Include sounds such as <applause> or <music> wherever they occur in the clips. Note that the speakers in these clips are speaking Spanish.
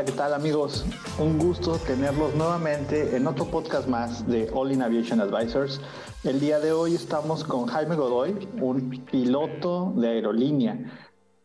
Hola, ¿qué tal amigos? Un gusto tenerlos nuevamente en otro podcast más de All in Aviation Advisors. El día de hoy estamos con Jaime Godoy, un piloto de aerolínea.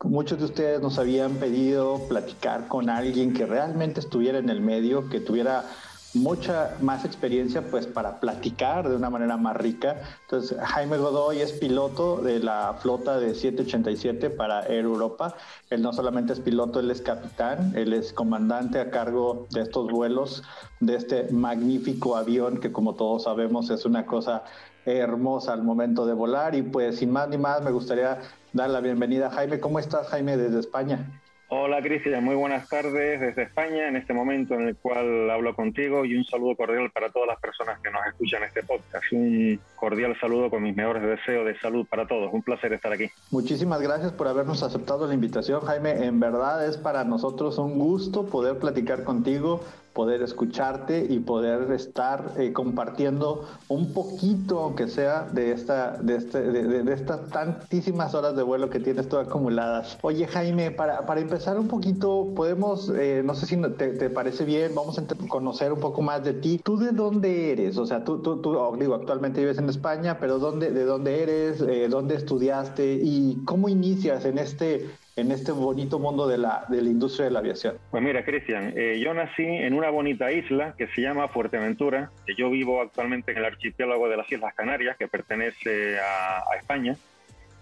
Muchos de ustedes nos habían pedido platicar con alguien que realmente estuviera en el medio, que tuviera mucha más experiencia pues para platicar de una manera más rica. Entonces Jaime Godoy es piloto de la flota de 787 para Air Europa. Él no solamente es piloto, él es capitán, él es comandante a cargo de estos vuelos, de este magnífico avión que como todos sabemos es una cosa hermosa al momento de volar. Y pues sin más ni más me gustaría dar la bienvenida a Jaime. ¿Cómo estás Jaime desde España? Hola Cristian, muy buenas tardes desde España en este momento en el cual hablo contigo y un saludo cordial para todas las personas que nos escuchan este podcast. Un cordial saludo con mis mejores deseos de salud para todos. Un placer estar aquí. Muchísimas gracias por habernos aceptado la invitación, Jaime. En verdad es para nosotros un gusto poder platicar contigo poder escucharte y poder estar eh, compartiendo un poquito, aunque sea, de, esta, de, este, de, estas tantísimas horas de vuelo que tienes tú acumuladas. Oye, Jaime, para, para empezar un poquito, podemos, eh, no sé si te, parece bien, vamos a conocer un poco más de ti. ¿Tú de dónde eres? O sea, tú, tú, tú oh, digo, actualmente vives en España, pero ¿dónde, ¿de dónde eres? Eh, ¿Dónde estudiaste? ¿Y cómo inicias en este en este bonito mundo de la, de la industria de la aviación? Pues mira, Cristian, eh, yo nací en una bonita isla que se llama Fuerteventura, que yo vivo actualmente en el archipiélago de las Islas Canarias, que pertenece a, España.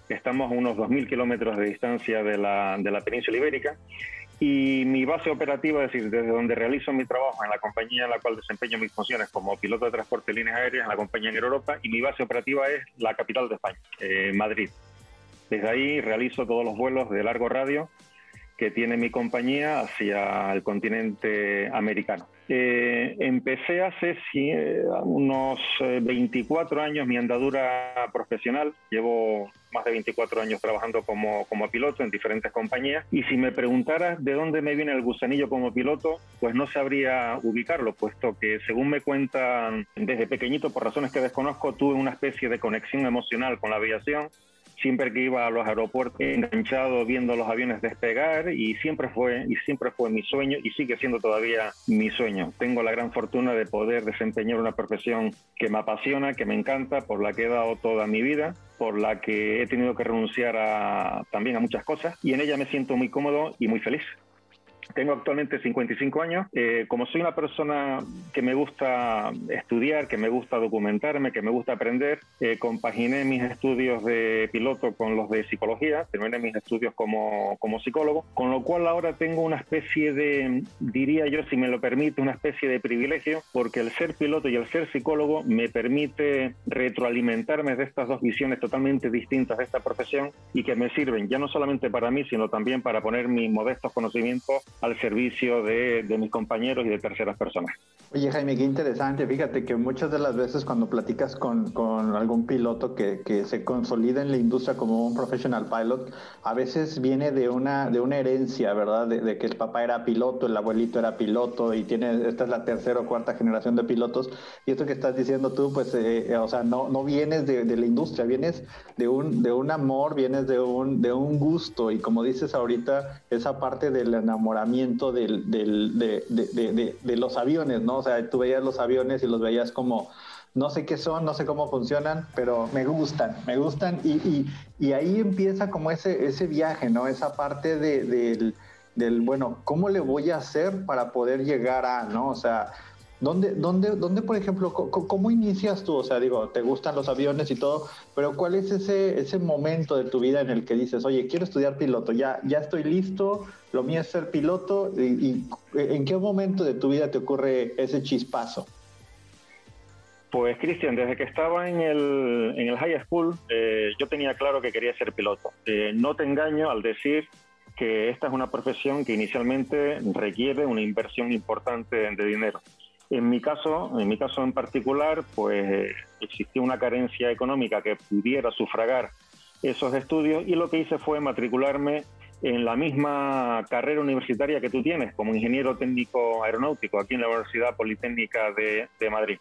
Estamos a unos 2.000 kilómetros de distancia de la, de la península ibérica. Y mi base operativa, es decir, desde donde realizo mi trabajo en la compañía en la cual desempeño mis funciones como piloto de transporte de líneas aéreas en la compañía en Europa, y mi base operativa es la capital de España, eh, Madrid. Desde ahí realizo todos los vuelos de largo radio que tiene mi compañía hacia el continente americano. Eh, empecé hace eh, unos 24 eh, años mi andadura profesional. Llevo más de 24 años trabajando como, como piloto en diferentes compañías. Y si me preguntaras de dónde me viene el gusanillo como piloto, pues no sabría ubicarlo, puesto que según me cuentan desde pequeñito, por razones que desconozco, tuve una especie de conexión emocional con la aviación siempre que iba a los aeropuertos enganchado viendo los aviones despegar y siempre fue y siempre fue mi sueño y sigue siendo todavía mi sueño. Tengo la gran fortuna de poder desempeñar una profesión que me apasiona, que me encanta, por la que he dado toda mi vida por la que he tenido que renunciar a, también a muchas cosas y en ella me siento muy cómodo y muy feliz. Tengo actualmente 55 años. Eh, como soy una persona que me gusta estudiar, que me gusta documentarme, que me gusta aprender, eh, compaginé mis estudios de piloto con los de psicología, terminé mis estudios como, como psicólogo, con lo cual ahora tengo una especie de, diría yo, si me lo permite, una especie de privilegio, porque el ser piloto y el ser psicólogo me permite retroalimentarme de estas dos visiones totalmente distintas de esta profesión y que me sirven ya no solamente para mí, sino también para poner mis modestos conocimientos al servicio de, mis compañeros y de terceras personas. Oye Jaime, qué interesante. Fíjate que muchas de las veces cuando platicas con, con algún piloto que, que, se consolida en la industria como un professional pilot, a veces viene de una, de una herencia, ¿verdad? De, que el papá era piloto, el abuelito era piloto y tiene, esta es la tercera o cuarta generación de pilotos. Y esto que estás diciendo tú, pues, eh, eh, o sea, no, no vienes de, de, la industria, vienes de un, de un amor, vienes de un, de un gusto. Y como dices ahorita, esa parte del enamoramiento del, del, de, de, de, los aviones, ¿no? O sea, tú veías los aviones y los veías como, no sé qué son, no sé cómo funcionan, pero me gustan, me gustan y, y, y ahí empieza como ese, ese viaje, ¿no? Esa parte del, del, bueno, ¿cómo le voy a hacer para poder llegar a, ¿no? O sea, ¿Dónde, dónde, dónde, por ejemplo, cómo, inicias tú? O sea, digo, te gustan los aviones y todo, pero ¿cuál es ese, ese momento de tu vida en el que dices, oye, quiero estudiar piloto, ya, ya estoy listo, lo mío es ser piloto, y, en qué momento de tu vida te ocurre ese chispazo? Pues Cristian, desde que estaba en el, en el high school, eh, yo tenía claro que quería ser piloto. Eh, no te engaño al decir que esta es una profesión que inicialmente requiere una inversión importante de dinero. En mi caso, en mi caso en particular, pues existía una carencia económica que pudiera sufragar esos estudios y lo que hice fue matricularme en la misma carrera universitaria que tú tienes como ingeniero técnico aeronáutico aquí en la Universidad Politécnica de, Madrid.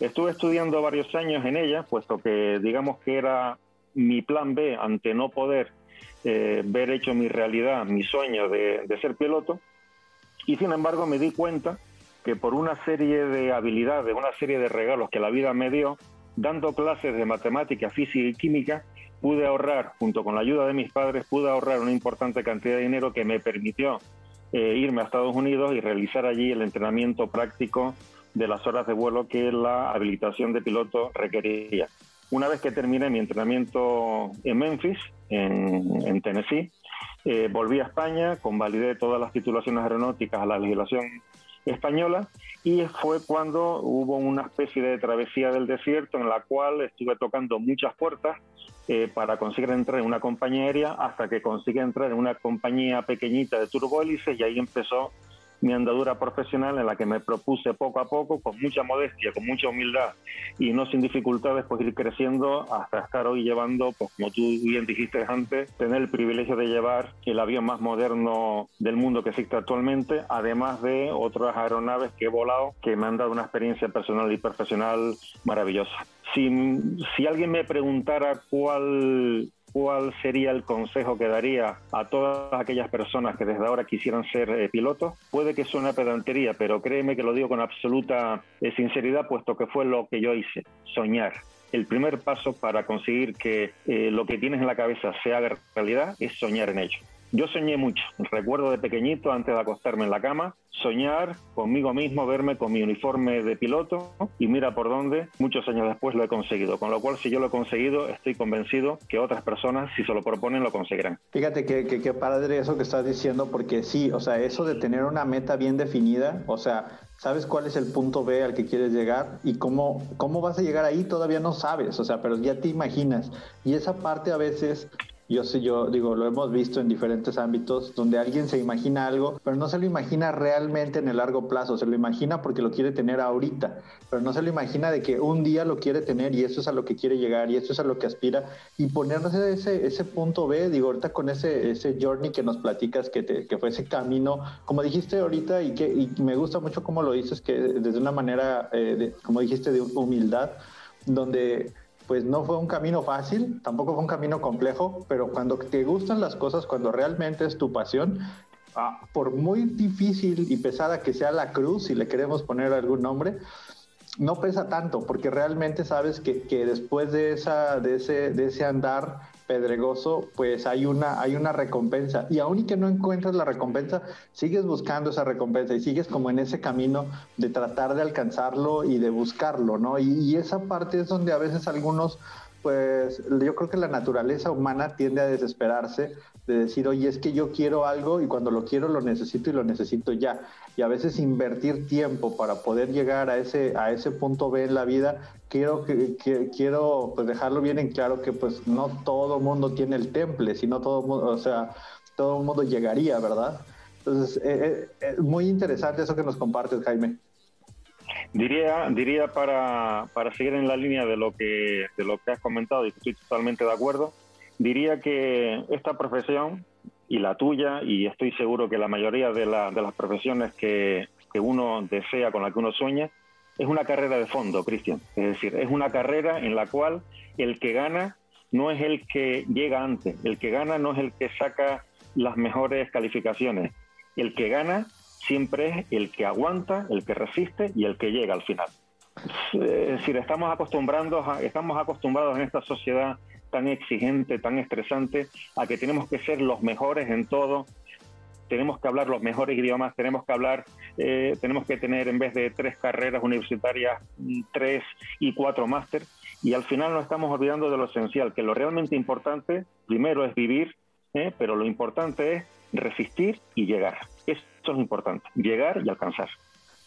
Estuve estudiando varios años en ella, puesto que digamos que era mi plan B ante no poder eh, ver hecho mi realidad, mi sueño de ser piloto Y sin embargo me di cuenta que por una serie de habilidades, una serie de regalos que la vida me dio, dando clases de matemática, física y química, pude ahorrar, junto con la ayuda de mis padres, pude ahorrar una importante cantidad de dinero que me permitió eh, irme a Estados Unidos y realizar allí el entrenamiento práctico de las horas de vuelo que la habilitación de piloto requería. Una vez que terminé mi entrenamiento en Memphis, en, Tennessee, eh, volví a España, convalidé todas las titulaciones aeronáuticas a la legislación española y fue cuando hubo una especie de travesía del desierto en la cual estuve tocando muchas puertas eh, para conseguir entrar en una compañía aérea hasta que conseguí entrar en una compañía pequeñita de turbohélices y ahí empezó mi andadura profesional en la que me propuse poco a poco, con mucha modestia, con mucha humildad y no sin dificultades, pues ir creciendo hasta estar hoy llevando, pues como tú bien dijiste antes, tener el privilegio de llevar el avión más moderno del mundo que existe actualmente, además de otras aeronaves que he volado que me han dado una experiencia personal y profesional maravillosa. Si, si alguien me preguntara cuál cuál sería el consejo que daría a todas aquellas personas que desde ahora quisieran ser eh, pilotos. Puede que suene pedantería, pero créeme que lo digo con absoluta eh, sinceridad, puesto que fue lo que yo hice, soñar. El primer paso para conseguir que eh, lo que tienes en la cabeza se haga realidad es soñar en ello. Yo soñé mucho, recuerdo de pequeñito, antes de acostarme en la cama, soñar conmigo mismo, verme con mi uniforme de piloto y mira por dónde, muchos años después lo he conseguido. Con lo cual, si yo lo he conseguido, estoy convencido que otras personas, si se lo proponen, lo conseguirán. Fíjate que, que, padre eso que estás diciendo, porque sí, o sea, eso de tener una meta bien definida, o sea, sabes cuál es el punto B al que quieres llegar y cómo, cómo vas a llegar ahí, todavía no sabes, o sea, pero ya te imaginas. Y esa parte a veces yo sé, yo digo, lo hemos visto en diferentes ámbitos donde alguien se imagina algo, pero no se lo imagina realmente en el largo plazo, se lo imagina porque lo quiere tener ahorita, pero no se lo imagina de que un día lo quiere tener y eso es a lo que quiere llegar y eso es a lo que aspira. Y ponerse ese, ese punto B, digo, ahorita con ese, ese journey que nos platicas, que, te, que fue ese camino, como dijiste ahorita y que y me gusta mucho cómo lo dices, que desde una manera, eh, como dijiste, de humildad, donde pues no fue un camino fácil, tampoco fue un camino complejo, pero cuando te gustan las cosas, cuando realmente es tu pasión, ah, por muy difícil y pesada que sea la cruz, si le queremos poner algún nombre, no pesa tanto, porque realmente sabes que, que después de, esa, de, ese, de ese andar pedregoso, pues hay una, hay una recompensa. Y aún y que no encuentras la recompensa, sigues buscando esa recompensa y sigues como en ese camino de tratar de alcanzarlo y de buscarlo, ¿no? Y, y esa parte es donde a veces algunos pues yo creo que la naturaleza humana tiende a desesperarse de decir, oye, es que yo quiero algo y cuando lo quiero lo necesito y lo necesito ya. Y a veces invertir tiempo para poder llegar a ese, a ese punto B en la vida, quiero, que, quiero pues dejarlo bien en claro que pues no todo mundo tiene el temple, sino todo mundo, o sea, todo el mundo llegaría, ¿verdad? Entonces, eh, eh, es muy interesante eso que nos compartes, Jaime. Diría, diría para, para seguir en la línea de lo que de lo que has comentado y estoy totalmente de acuerdo, diría que esta profesión y la tuya, y estoy seguro que la mayoría de, de las profesiones que, que uno desea, con la que uno sueña, es una carrera de fondo, Cristian. Es decir, es una carrera en la cual el que gana no es el que llega antes, el que gana no es el que saca las mejores calificaciones, el que gana siempre es el que aguanta, el que resiste y el que llega al final. Es decir, estamos acostumbrados, estamos acostumbrados en esta sociedad tan exigente, tan estresante, a que tenemos que ser los mejores en todo, tenemos que hablar los mejores idiomas, tenemos que hablar, eh, tenemos que tener en vez de tres carreras universitarias, tres y cuatro máster, y al final nos estamos olvidando de lo esencial, que lo realmente importante, primero es vivir, ¿eh? pero lo importante es resistir y llegar. Eso es importante, llegar y alcanzar.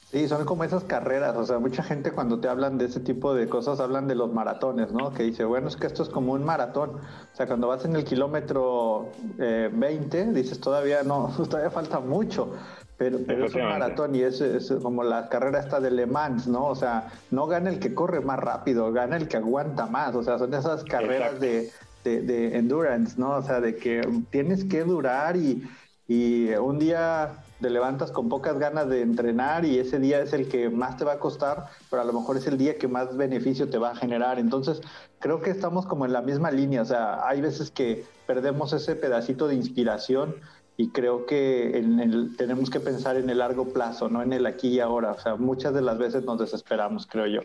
Sí, son como esas carreras, o sea, mucha gente cuando te hablan de ese tipo de cosas hablan de los maratones, ¿no? Que dice, bueno, es que esto es como un maratón, o sea, cuando vas en el kilómetro 20, eh, dices, todavía no, <laughs> todavía falta mucho, pero, pero es un maratón y es, es, como la carrera esta de Le Mans, ¿no? O sea, no gana el que corre más rápido, gana el que aguanta más, o sea, son esas carreras de, de, de, endurance, ¿no? O sea, de que tienes que durar y, y un día te levantas con pocas ganas de entrenar y ese día es el que más te va a costar, pero a lo mejor es el día que más beneficio te va a generar. Entonces, creo que estamos como en la misma línea, o sea, hay veces que perdemos ese pedacito de inspiración y creo que tenemos que pensar en el largo plazo, no en el aquí y ahora. O sea, muchas de las veces nos desesperamos, creo yo.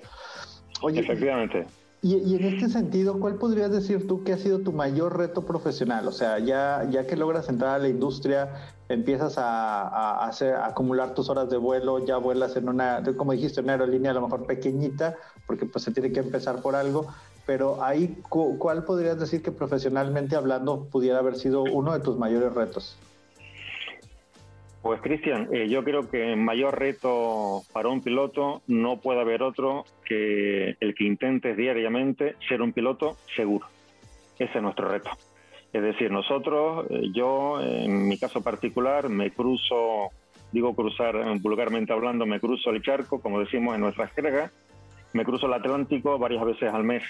Oye, Efectivamente. Y, en este sentido, ¿cuál podrías decir tú que ha sido tu mayor reto profesional? O sea, ya, ya que logras entrar a la industria, empiezas a, hacer, acumular tus horas de vuelo, ya vuelas en una, como dijiste, una aerolínea a lo mejor pequeñita, porque pues se tiene que empezar por algo, pero ahí, ¿cuál podrías decir que profesionalmente hablando pudiera haber sido uno de tus mayores retos? Pues Cristian, eh, yo creo que el mayor reto para un piloto no puede haber otro que el que intentes diariamente ser un piloto seguro. Ese es nuestro reto. Es decir, nosotros, eh, yo en mi caso particular, me cruzo, digo cruzar vulgarmente hablando, me cruzo el charco, como decimos en nuestra jerga, me cruzo el Atlántico varias veces al mes.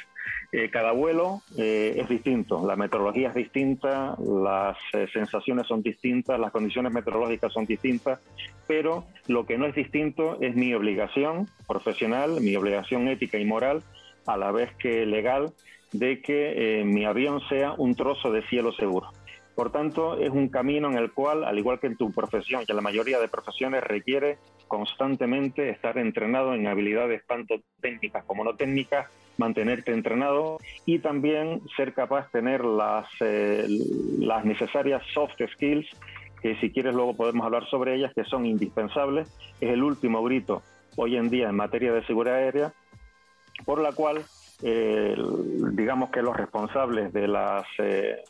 Eh, cada vuelo eh, es distinto, la meteorología es distinta, las eh, sensaciones son distintas, las condiciones meteorológicas son distintas, pero lo que no es distinto es mi obligación profesional, mi obligación ética y moral, a la vez que legal, de que mi avión sea un trozo de cielo seguro. Por tanto, es un camino en el cual, al igual que en tu profesión, que la mayoría de profesiones requiere constantemente estar entrenado en habilidades tanto técnicas como no técnicas, mantenerte entrenado y también ser capaz de tener las, eh, las necesarias soft skills, que si quieres luego podemos hablar sobre ellas, que son indispensables. Es el último grito hoy en día en materia de seguridad aérea, por la cual eh, digamos que los responsables de las eh,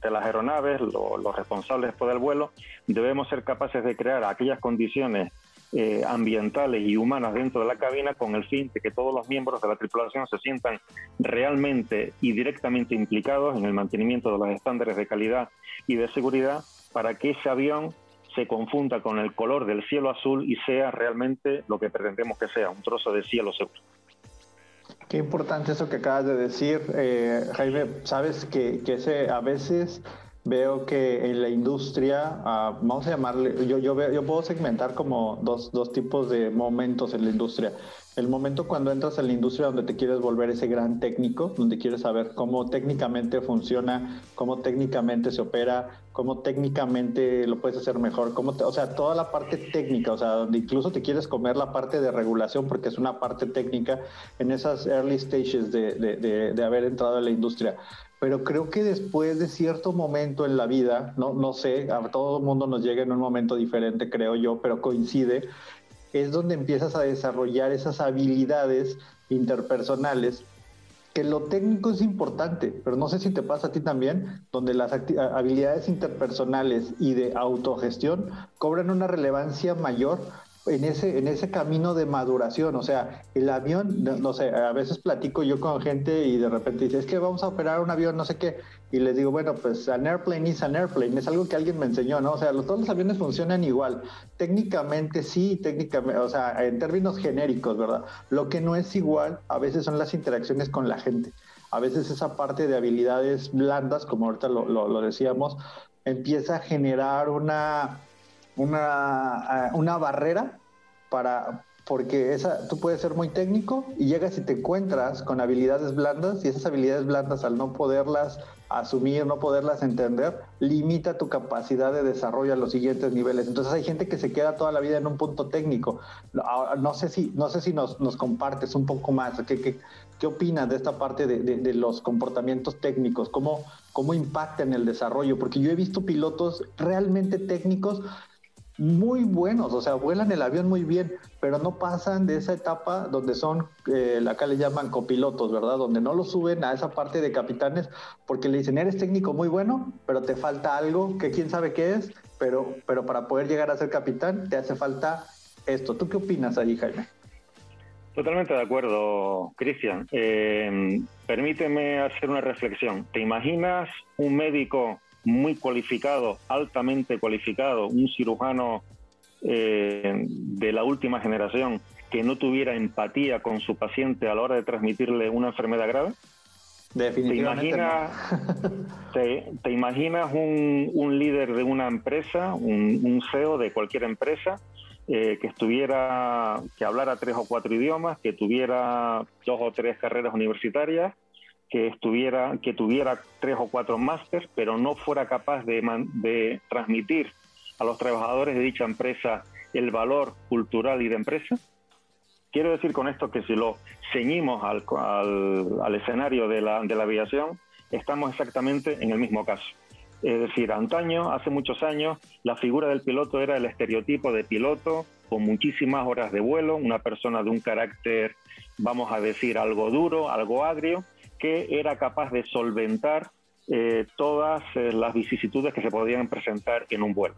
de las aeronaves, los responsables del vuelo, debemos ser capaces de crear aquellas condiciones eh, ambientales y humanas dentro de la cabina con el fin de que todos los miembros de la tripulación se sientan realmente y directamente implicados en el mantenimiento de los estándares de calidad y de seguridad para que ese avión se confunda con el color del cielo azul y sea realmente lo que pretendemos que sea, un trozo de cielo seguro. Qué importante eso que acabas de decir, eh, Jaime. Sabes que, que ese a veces veo que en la industria, ah, vamos a llamarle, yo, yo, veo, yo puedo segmentar como dos, dos tipos de momentos en la industria. El momento cuando entras en la industria donde te quieres volver ese gran técnico, donde quieres saber cómo técnicamente funciona, cómo técnicamente se opera, cómo técnicamente lo puedes hacer mejor, cómo o sea, toda la parte técnica, o sea, donde incluso te quieres comer la parte de regulación porque es una parte técnica en esas early stages de, de, de, haber entrado en la industria. Pero creo que después de cierto momento en la vida, no, no sé, a todo el mundo nos llega en un momento diferente, creo yo, pero coincide, es donde empiezas a desarrollar esas habilidades interpersonales que lo técnico es importante, pero no sé si te pasa a ti también, donde las habilidades interpersonales y de autogestión cobran una relevancia mayor en ese, en ese camino de maduración. O sea, el avión, no, sé, a veces platico yo con gente y de repente dice, es que vamos a operar un avión, no sé qué. Y les digo, bueno, pues an airplane is an airplane. Es algo que alguien me enseñó, ¿no? O sea, todos los aviones funcionan igual. Técnicamente sí, técnicamente, o sea, en términos genéricos, ¿verdad? Lo que no es igual a veces son las interacciones con la gente. A veces esa parte de habilidades blandas, como ahorita lo, lo decíamos, empieza a generar una una, una barrera para, porque esa, tú puedes ser muy técnico y llegas y te encuentras con habilidades blandas y esas habilidades blandas al no poderlas asumir, no poderlas entender, limita tu capacidad de desarrollo a los siguientes niveles. Entonces hay gente que se queda toda la vida en un punto técnico. No sé si, no sé si nos, nos compartes un poco más, ¿qué, qué, qué opinas de esta parte de, de, de, los comportamientos técnicos? ¿Cómo, ¿Cómo impacta en el desarrollo? Porque yo he visto pilotos realmente técnicos muy buenos, o sea, vuelan el avión muy bien, pero no pasan de esa etapa donde son, eh, acá le llaman copilotos, ¿verdad? Donde no lo suben a esa parte de capitanes porque le dicen, eres técnico muy bueno, pero te falta algo que quién sabe qué es, pero, pero para poder llegar a ser capitán te hace falta esto. ¿Tú qué opinas ahí, Jaime? Totalmente de acuerdo, Cristian. Eh, permíteme hacer una reflexión. ¿Te imaginas un médico muy cualificado, altamente cualificado, un cirujano eh, de la última generación que no tuviera empatía con su paciente a la hora de transmitirle una enfermedad grave? Definitivamente. ¿Te imaginas, un, un, líder de una empresa, un, CEO de cualquier empresa, eh, que estuviera, que hablara tres o cuatro idiomas, que tuviera dos o tres carreras universitarias, que estuviera, que tuviera tres o cuatro másteres, pero no fuera capaz de, de transmitir a los trabajadores de dicha empresa el valor cultural y de empresa. Quiero decir con esto que si lo ceñimos al, al, escenario de la, de la aviación, estamos exactamente en el mismo caso. Es decir, antaño, hace muchos años, la figura del piloto era el estereotipo de piloto con muchísimas horas de vuelo, una persona de un carácter, vamos a decir, algo duro, algo agrio, que era capaz de solventar eh, todas eh, las vicisitudes que se podían presentar en un vuelo.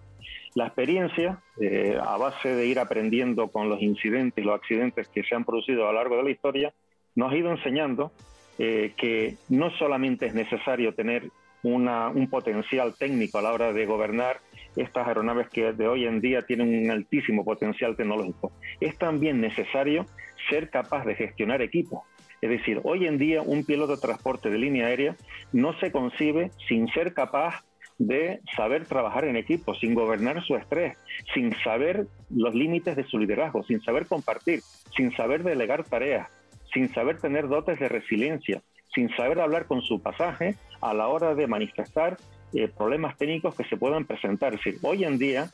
La experiencia, eh, a base de ir aprendiendo con los incidentes y los accidentes que se han producido a lo largo de la historia, nos ha ido enseñando que no solamente es necesario tener un potencial técnico a la hora de gobernar estas aeronaves que de hoy en día tienen un altísimo potencial tecnológico, es también necesario ser capaz de gestionar equipos es decir, hoy en día un piloto de transporte de línea aérea no se concibe sin ser capaz de saber trabajar en equipo, sin gobernar su estrés, sin saber los límites de su liderazgo, sin saber compartir, sin saber delegar tareas, sin saber tener dotes de resiliencia, sin saber hablar con su pasaje a la hora de manifestar eh, problemas técnicos que se puedan presentar. Es decir, hoy en día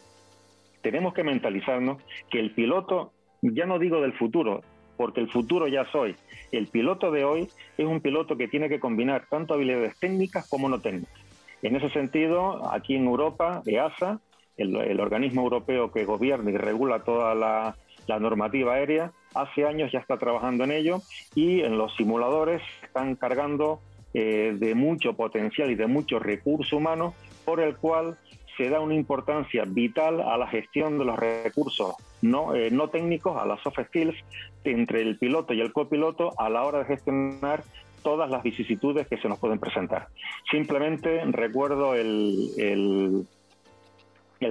tenemos que mentalizarnos que el piloto, ya no digo del futuro, porque el futuro ya soy. El piloto de hoy es un piloto que tiene que combinar tanto habilidades técnicas como no técnicas. En ese sentido, aquí en Europa, EASA, el, organismo europeo que gobierna y regula toda la, normativa aérea, hace años ya está trabajando en ello y en los simuladores están cargando eh, de mucho potencial y de mucho recurso humano por el cual se da una importancia vital a la gestión de los recursos no, eh, no técnicos, a las soft skills, entre el piloto y el copiloto a la hora de gestionar todas las vicisitudes que se nos pueden presentar. Simplemente recuerdo el, el,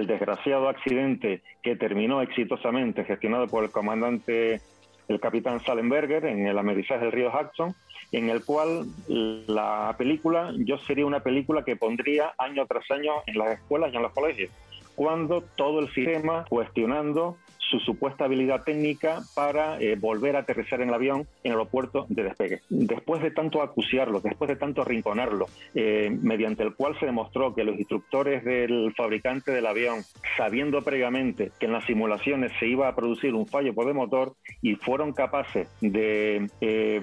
desgraciado accidente que terminó exitosamente gestionado por el comandante, el capitán Salenberger, en el amerizaje del río Hudson, en el cual la película, yo sería una película que pondría año tras año en las escuelas y en los colegios, cuando todo el sistema cuestionando su supuesta habilidad técnica para eh, volver a aterrizar en el avión en el aeropuerto de despegue. Después de tanto acuciarlo, después de tanto rinconarlo, eh, mediante el cual se demostró que los instructores del fabricante del avión, sabiendo previamente que en las simulaciones se iba a producir un fallo por el motor y fueron capaces de eh,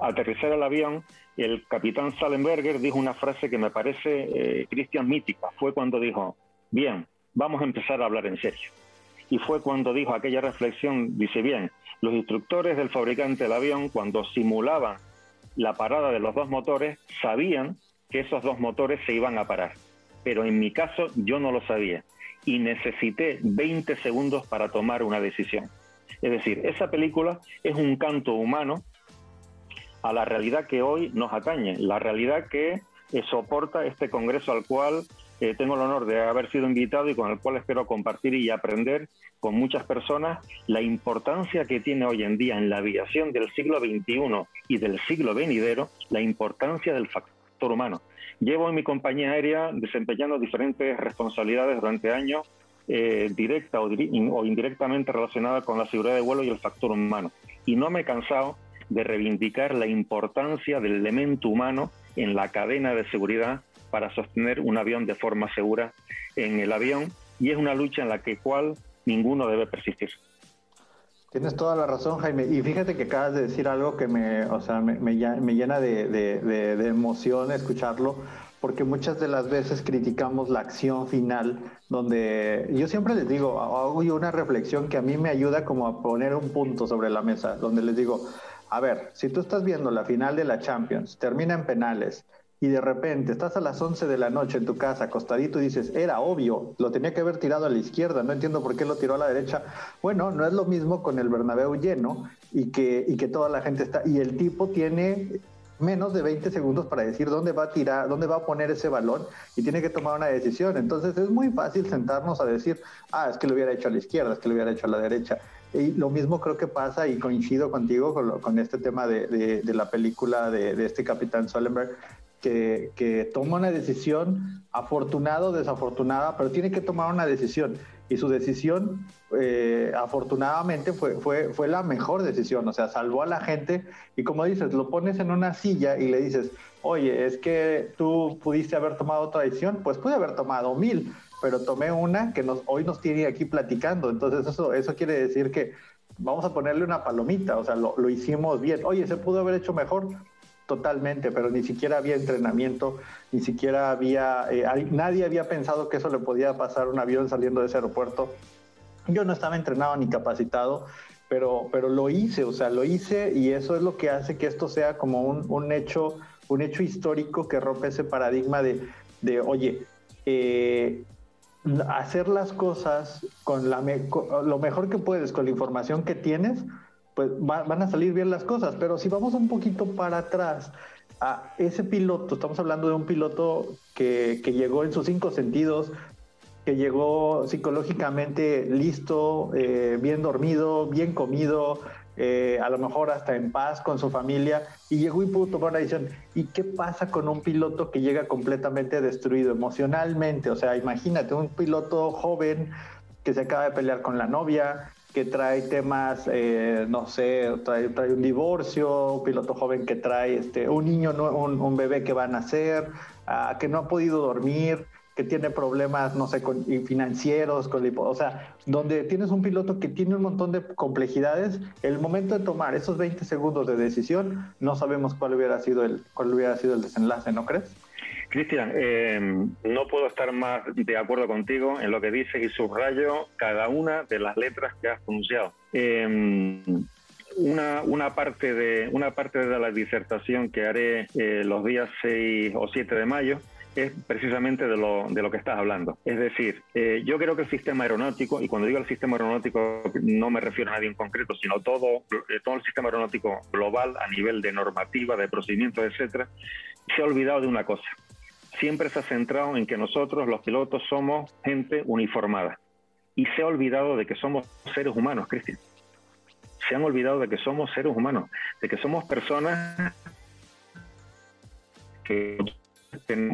aterrizar el avión, el capitán Salenberger dijo una frase que me parece, Cristian, mítica. Fue cuando dijo, bien, vamos a empezar a hablar en serio y fue cuando dijo aquella reflexión, dice bien, los instructores del fabricante del avión cuando simulaban la parada de los dos motores sabían que esos dos motores se iban a parar, pero en mi caso yo no lo sabía y necesité 20 segundos para tomar una decisión. Es decir, esa película es un canto humano a la realidad que hoy nos atañe, la realidad que eh, soporta este Congreso al cual eh, tengo el honor de haber sido invitado y con el cual espero compartir y aprender con muchas personas la importancia que tiene hoy en día en la aviación del siglo XXI y del siglo venidero, la importancia del factor humano. Llevo en mi compañía aérea desempeñando diferentes responsabilidades durante años, eh, directa o, o indirectamente relacionadas con la seguridad de vuelo y el factor humano. Y no me he cansado de reivindicar la importancia del elemento humano en la cadena de seguridad para sostener un avión de forma segura en el avión y es una lucha en la que cual ninguno debe persistir. Tienes toda la razón, Jaime. Y fíjate que acabas de decir algo que me, o sea, me, llena de, de, emoción escucharlo, porque muchas de las veces criticamos la acción final, donde yo siempre les digo, hago una reflexión que a mí me ayuda como a poner un punto sobre la mesa, donde les digo, a ver, si tú estás viendo la final de la Champions, termina en penales, y de repente estás a las 11 de la noche en tu casa acostadito y dices, era obvio, lo tenía que haber tirado a la izquierda, no entiendo por qué lo tiró a la derecha. Bueno, no es lo mismo con el Bernabéu lleno y que, y que toda la gente está, y el tipo tiene menos de 20 segundos para decir dónde va a tirar, dónde va a poner ese balón y tiene que tomar una decisión. Entonces es muy fácil sentarnos a decir, ah, es que lo hubiera hecho a la izquierda, es que lo hubiera hecho a la derecha. Y lo mismo creo que pasa y coincido contigo con, con este tema de, de, la película de, de, este capitán Solenberg, que, que toma una decisión, afortunado o desafortunada, pero tiene que tomar una decisión. Y su decisión, eh, afortunadamente, fue, fue, fue la mejor decisión. O sea, salvó a la gente. Y como dices, lo pones en una silla y le dices, oye, es que tú pudiste haber tomado otra decisión. Pues pude haber tomado mil, pero tomé una que nos, hoy nos tiene aquí platicando. Entonces, eso, eso quiere decir que vamos a ponerle una palomita. O sea, lo, lo hicimos bien. Oye, se pudo haber hecho mejor totalmente, pero ni siquiera había entrenamiento, ni siquiera había, eh, nadie había pensado que eso le podía pasar a un avión saliendo de ese aeropuerto. Yo no estaba entrenado ni capacitado, pero, pero lo hice, o sea, lo hice y eso es lo que hace que esto sea como un, un hecho, un hecho histórico que rompe ese paradigma de, de oye, eh, hacer las cosas con, la con lo mejor que puedes, con la información que tienes, pues van a salir bien las cosas. Pero si vamos un poquito para atrás, a ese piloto, estamos hablando de un piloto que, que llegó en sus cinco sentidos, que llegó psicológicamente listo, eh, bien dormido, bien comido, eh, a lo mejor hasta en paz con su familia, y llegó y pudo tomar una decisión. ¿Y qué pasa con un piloto que llega completamente destruido emocionalmente? O sea, imagínate, un piloto joven que se acaba de pelear con la novia, que trae temas, eh, no sé, trae, un divorcio, un piloto joven que trae este, un niño, un, un bebé que va a nacer, uh, que no ha podido dormir, que tiene problemas, no sé, con, financieros, con, o sea, donde tienes un piloto que tiene un montón de complejidades, el momento de tomar esos 20 segundos de decisión, no sabemos cuál hubiera sido el, cuál hubiera sido el desenlace, ¿no crees? Cristian, eh, no puedo estar más de acuerdo contigo en lo que dices y subrayo cada una de las letras que has pronunciado. Eh, una, parte de, una parte de la disertación que haré eh, los días 6 o 7 de mayo es precisamente de lo, de lo que estás hablando. Es decir, yo creo que el sistema aeronáutico, y cuando digo el sistema aeronáutico no me refiero a nadie en concreto, sino todo, todo el sistema aeronáutico global a nivel de normativa, de procedimientos, etcétera, se ha olvidado de una cosa siempre se ha centrado en que nosotros, los pilotos, somos gente uniformada. Y se ha olvidado de que somos seres humanos, Cristian. Se han olvidado de que somos seres humanos, de que somos personas que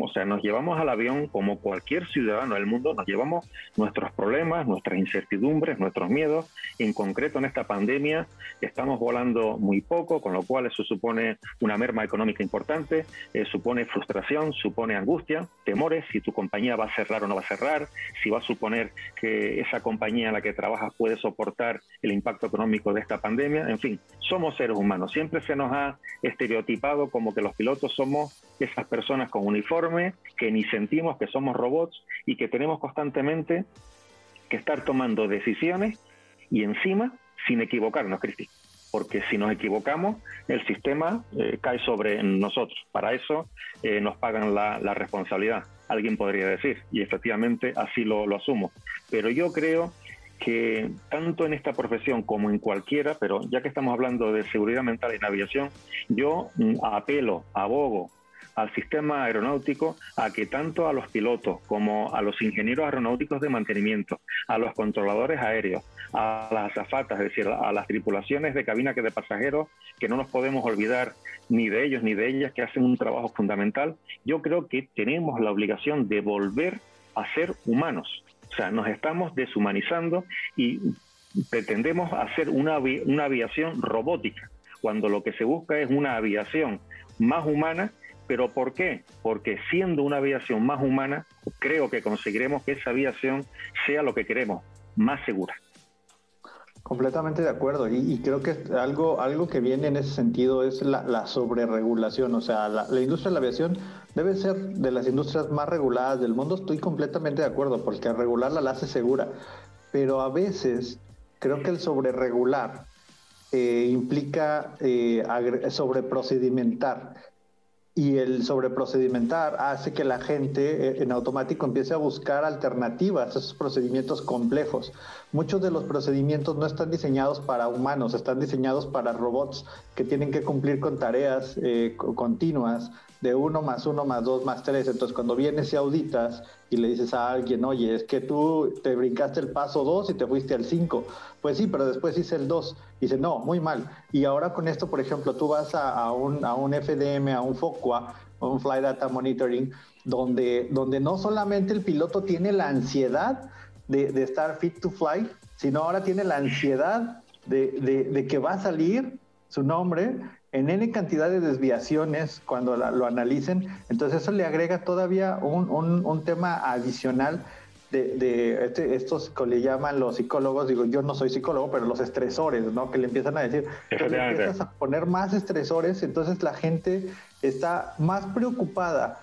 o sea, nos llevamos al avión como cualquier ciudadano del mundo, nos llevamos nuestros problemas, nuestras incertidumbres, nuestros miedos. En concreto, en esta pandemia, estamos volando muy poco, con lo cual eso supone una merma económica importante, eh, supone frustración, supone angustia, temores, si tu compañía va a cerrar o no va a cerrar, si va a suponer que esa compañía en la que trabajas puede soportar el impacto económico de esta pandemia. En fin, somos seres humanos. Siempre se nos ha estereotipado como que los pilotos somos esas personas con uniforme, que ni sentimos que somos robots y que tenemos constantemente que estar tomando decisiones y encima sin equivocarnos, Cristi. Porque si nos equivocamos, el sistema eh, cae sobre nosotros. Para eso eh, nos pagan la, responsabilidad, alguien podría decir, y efectivamente así lo, lo asumo. Pero yo creo que tanto en esta profesión como en cualquiera, pero ya que estamos hablando de seguridad mental en aviación, yo mm, apelo, abogo al sistema aeronáutico a que tanto a los pilotos como a los ingenieros aeronáuticos de mantenimiento, a los controladores aéreos, a las azafatas, es decir, a las tripulaciones de cabina que de pasajeros, que no nos podemos olvidar ni de ellos ni de ellas, que hacen un trabajo fundamental, yo creo que tenemos la obligación de volver a ser humanos. O sea, nos estamos deshumanizando y pretendemos hacer una, una aviación robótica, cuando lo que se busca es una aviación más humana ¿Pero por qué? Porque siendo una aviación más humana, creo que conseguiremos que esa aviación sea lo que queremos, más segura. Completamente de acuerdo. Y, creo que algo, algo que viene en ese sentido es la, la sobreregulación. O sea, la, industria de la aviación debe ser de las industrias más reguladas del mundo. Estoy completamente de acuerdo, porque regularla la hace segura. Pero a veces creo que el sobreregular eh, implica eh, sobreprocedimentar y el sobreprocedimentar hace que la gente eh, en automático empiece a buscar alternativas a esos procedimientos complejos. Muchos de los procedimientos no están diseñados para humanos, están diseñados para robots que tienen que cumplir con tareas eh, continuas de uno más uno más dos más tres. Entonces, cuando vienes y auditas y le dices a alguien, oye, es que tú te brincaste el paso dos y te fuiste al cinco. Pues sí, pero después hice el dos. Dice, no, muy mal. Y ahora con esto, por ejemplo, tú vas a, a, un, a un FDM, a un FOCUA, un Flight Data Monitoring, donde, donde no solamente el piloto tiene la ansiedad de, estar fit to fly, sino ahora tiene la ansiedad de, de que va a salir su nombre en N cantidad de desviaciones cuando lo analicen. Entonces eso le agrega todavía un, un, un tema adicional de, de este, estos que le llaman los psicólogos, digo, yo no soy psicólogo, pero los estresores, ¿no? Que le empiezan a decir, le empiezas a poner más estresores, entonces la gente está más preocupada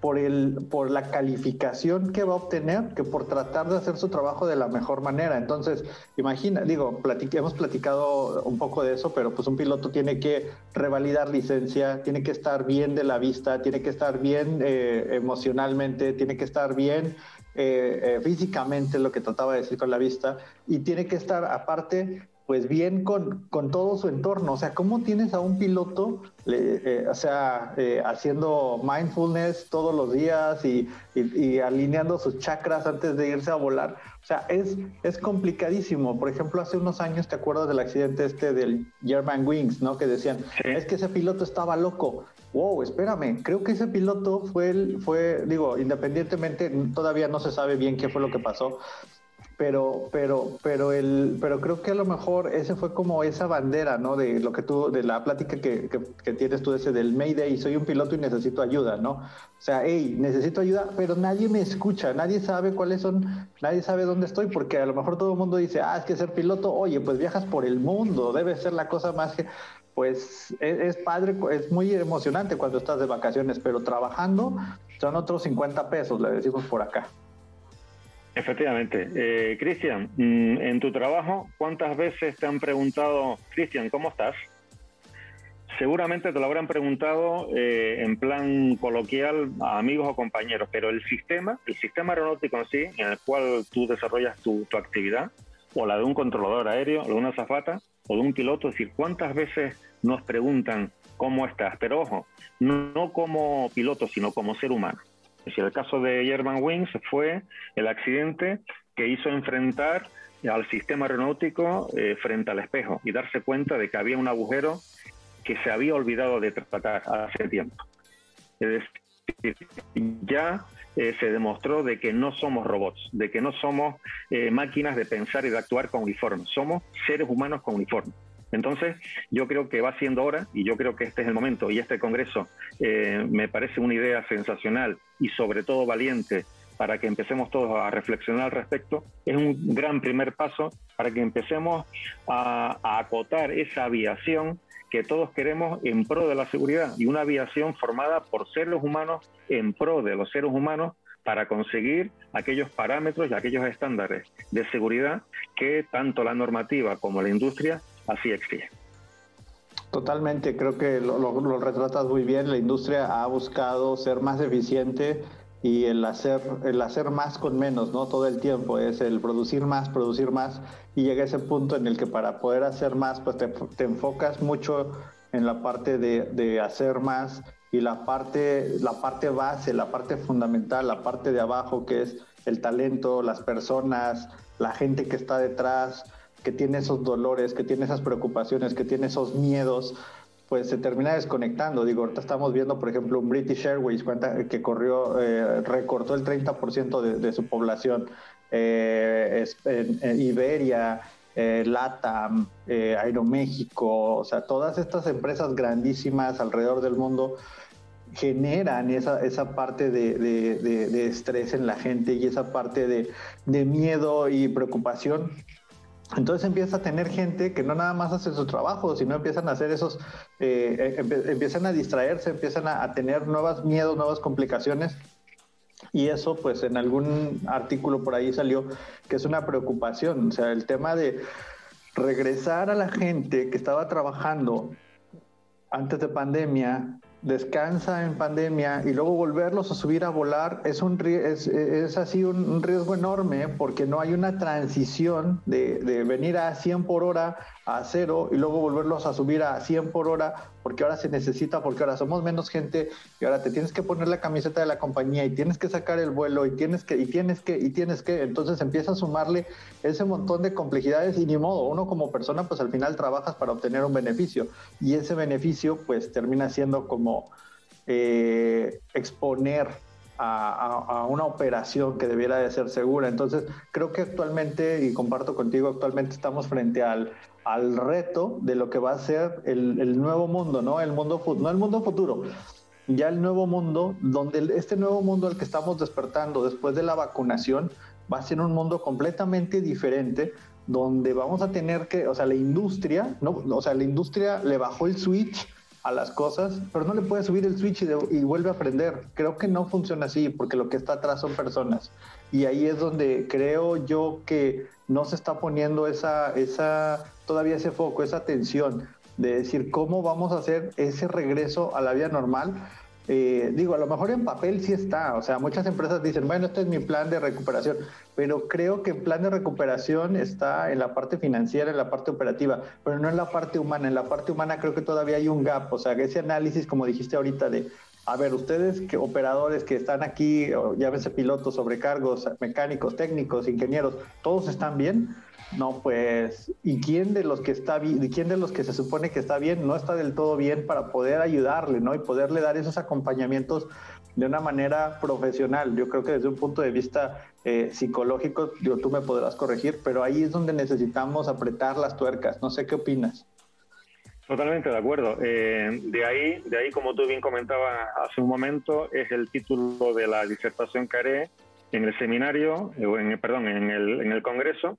por, el, por la calificación que va a obtener que por tratar de hacer su trabajo de la mejor manera. Entonces, imagina, digo, hemos platicado un poco de eso, pero pues un piloto tiene que revalidar licencia, tiene que estar bien de la vista, tiene que estar bien eh, emocionalmente, tiene que estar bien eh, eh, físicamente, lo que trataba de decir con la vista, y tiene que estar aparte pues bien con, con, todo su entorno. O sea, ¿cómo tienes a un piloto, eh, o sea, eh, haciendo mindfulness todos los días y, y, alineando sus chakras antes de irse a volar? O sea, es, es complicadísimo. Por ejemplo, hace unos años, ¿te acuerdas del accidente este del German Wings, ¿no? Que decían, es que ese piloto estaba loco. Wow, espérame, creo que ese piloto fue, el, fue, digo, independientemente, todavía no se sabe bien qué fue lo que pasó, pero, pero, pero el, pero creo que a lo mejor ese fue como esa bandera, ¿no? De lo que tú, de la plática que, que, tienes tú ese del Mayday, soy un piloto y necesito ayuda, ¿no? O sea, hey, necesito ayuda, pero nadie me escucha, nadie sabe cuáles son, nadie sabe dónde estoy, porque a lo mejor todo el mundo dice, ah, es que ser piloto, oye, pues viajas por el mundo, debe ser la cosa más que, pues es, es padre, es muy emocionante cuando estás de vacaciones, pero trabajando son otros 50 pesos, le decimos por acá. Efectivamente. Eh, Cristian, mm, en tu trabajo, ¿cuántas veces te han preguntado, Cristian, ¿cómo estás? Seguramente te lo habrán preguntado eh, en plan coloquial a amigos o compañeros, pero el sistema, el sistema aeronáutico en sí, en el cual tú desarrollas tu, actividad, o la de un controlador aéreo, o de una azafata, o de un piloto, es decir, ¿cuántas veces nos preguntan cómo estás? Pero ojo, no como piloto, sino como ser humano. Es decir, el caso de German Wings fue el accidente que hizo enfrentar al sistema aeronáutico eh, frente al espejo y darse cuenta de que había un agujero que se había olvidado de tratar hace tiempo. Es decir, ya eh, se demostró de que no somos robots, de que no somos eh, máquinas de pensar y de actuar con uniformes, somos seres humanos con uniformes. Entonces, yo creo que va siendo hora y yo creo que este es el momento y este Congreso eh, me parece una idea sensacional y sobre todo valiente para que empecemos todos a reflexionar al respecto. Es un gran primer paso para que empecemos a, a acotar esa aviación que todos queremos en pro de la seguridad y una aviación formada por seres humanos en pro de los seres humanos para conseguir aquellos parámetros y aquellos estándares de seguridad que tanto la normativa como la industria así exige. Totalmente, creo que lo, retratas muy bien. La industria ha buscado ser más eficiente y el hacer, el hacer más con menos, ¿no? Todo el tiempo es el producir más, producir más y llega ese punto en el que para poder hacer más, pues te, enfocas mucho en la parte de, de, hacer más y la parte, la parte base, la parte fundamental, la parte de abajo que es el talento, las personas, la gente que está detrás, que tiene esos dolores, que tiene esas preocupaciones, que tiene esos miedos, pues se termina desconectando. Digo, ahorita estamos viendo, por ejemplo, un British Airways que corrió, eh, recortó el 30% de, su población. Eh, Iberia, eh, LATAM, eh, Aeroméxico, o sea, todas estas empresas grandísimas alrededor del mundo generan esa, esa parte de estrés en la gente y esa parte de, miedo y preocupación entonces empieza a tener gente que no nada más hace su trabajo, sino empiezan a hacer esos, eh, empiezan a distraerse, empiezan a, tener nuevos miedos, nuevas complicaciones. Y eso, pues en algún artículo por ahí salió que es una preocupación. O sea, el tema de regresar a la gente que estaba trabajando antes de pandemia descansa en pandemia y luego volverlos a subir a volar es, un, es, es así un, riesgo enorme porque no hay una transición de, de, venir a 100 por hora a cero y luego volverlos a subir a 100 por hora porque ahora se necesita, porque ahora somos menos gente y ahora te tienes que poner la camiseta de la compañía y tienes que sacar el vuelo y tienes que, y tienes que, y tienes que, entonces empieza a sumarle ese montón de complejidades y ni modo, uno como persona pues al final trabajas para obtener un beneficio y ese beneficio pues termina siendo como eh, exponer a, una operación que debiera de ser segura. Entonces, creo que actualmente, y comparto contigo, actualmente estamos frente al, al reto de lo que va a ser el, el nuevo mundo, ¿no? El mundo, no el mundo futuro, ya el nuevo mundo, donde este nuevo mundo al que estamos despertando después de la vacunación va a ser un mundo completamente diferente, donde vamos a tener que, o sea, la industria, no, o sea, la industria le bajó el switch a las cosas, pero no le puede subir el switch y, vuelve a aprender. Creo que no funciona así, porque lo que está atrás son personas. Y ahí es donde creo yo que no se está poniendo esa, esa, todavía ese foco, esa atención de decir cómo vamos a hacer ese regreso a la vida normal eh, digo, a lo mejor en papel sí está, o sea, muchas empresas dicen, bueno, este es mi plan de recuperación, pero creo que el plan de recuperación está en la parte financiera, en la parte operativa, pero no en la parte humana. En la parte humana creo que todavía hay un gap, o sea, ese análisis, como dijiste ahorita, de, a ver, ustedes que operadores que están aquí, llámese pilotos, sobrecargos, mecánicos, técnicos, ingenieros, ¿todos están bien? No, pues, ¿y quién de los que está bien, quién de los que se supone que está bien no está del todo bien para poder ayudarle, ¿no? Y poderle dar esos acompañamientos de una manera profesional. Yo creo que desde un punto de vista eh, psicológico, yo, tú me podrás corregir, pero ahí es donde necesitamos apretar las tuercas. No sé qué opinas. Totalmente de acuerdo. Eh, de ahí, de ahí, como tú bien comentabas hace un momento, es el título de la disertación que haré en el seminario, eh, en, perdón, en el, en el congreso,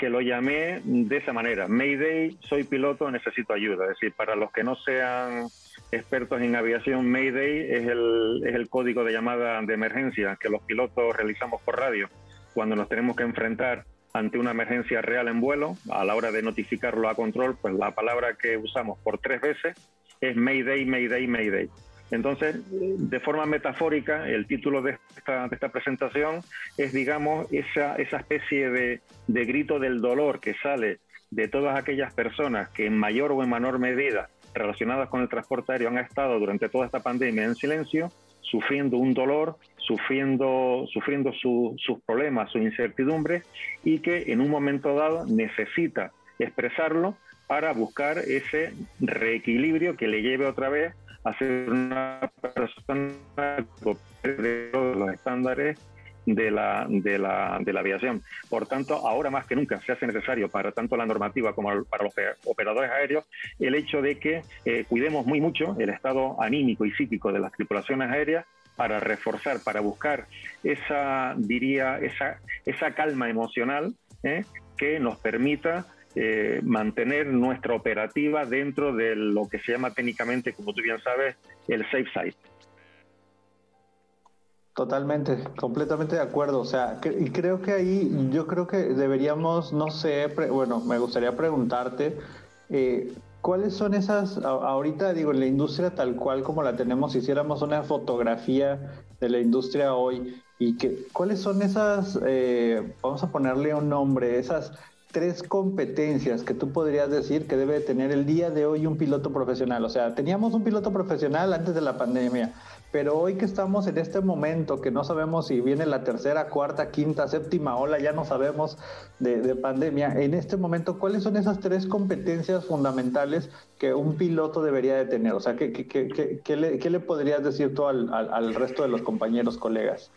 que lo llamé de esa manera. Mayday, soy piloto, necesito ayuda. Es decir, para los que no sean expertos en aviación, Mayday es el, es el código de llamada de emergencia que los pilotos realizamos por radio cuando nos tenemos que enfrentar ante una emergencia real en vuelo. A la hora de notificarlo a control, pues la palabra que usamos por tres veces es Mayday, Mayday, Mayday. Entonces, de forma metafórica, el título de esta, presentación es, digamos, esa, esa especie de, de grito del dolor que sale de todas aquellas personas que en mayor o en menor medida relacionadas con el transporte aéreo han estado durante toda esta pandemia en silencio, sufriendo un dolor, sufriendo, sufriendo sus problemas, su incertidumbre y que en un momento dado necesita expresarlo para buscar ese reequilibrio que le lleve otra vez a ser una persona de los estándares de la, de, la, de la aviación. Por tanto, ahora más que nunca se hace necesario para tanto la normativa como para los operadores aéreos el hecho de que eh, cuidemos muy mucho el estado anímico y psíquico de las tripulaciones aéreas para reforzar, para buscar esa, diría, esa, esa calma emocional ¿eh? que nos permita eh, mantener nuestra operativa dentro de lo que se llama técnicamente, como tú bien sabes, el safe side. Totalmente, completamente de acuerdo. O sea, y creo que ahí yo creo que deberíamos, no sé, bueno, me gustaría preguntarte, eh, ¿cuáles son esas, ahorita digo, en la industria tal cual como la tenemos, hiciéramos una fotografía de la industria hoy, y que, ¿cuáles son esas, eh, vamos a ponerle un nombre, esas tres competencias que tú podrías decir que debe tener el día de hoy un piloto profesional? O sea, teníamos un piloto profesional antes de la pandemia, pero hoy que estamos en este momento, que no sabemos si viene la tercera, cuarta, quinta, séptima ola, ya no sabemos de, pandemia, en este momento, ¿cuáles son esas tres competencias fundamentales que un piloto debería de tener? O sea, ¿qué, le, podrías decir tú al, al resto de los compañeros, colegas?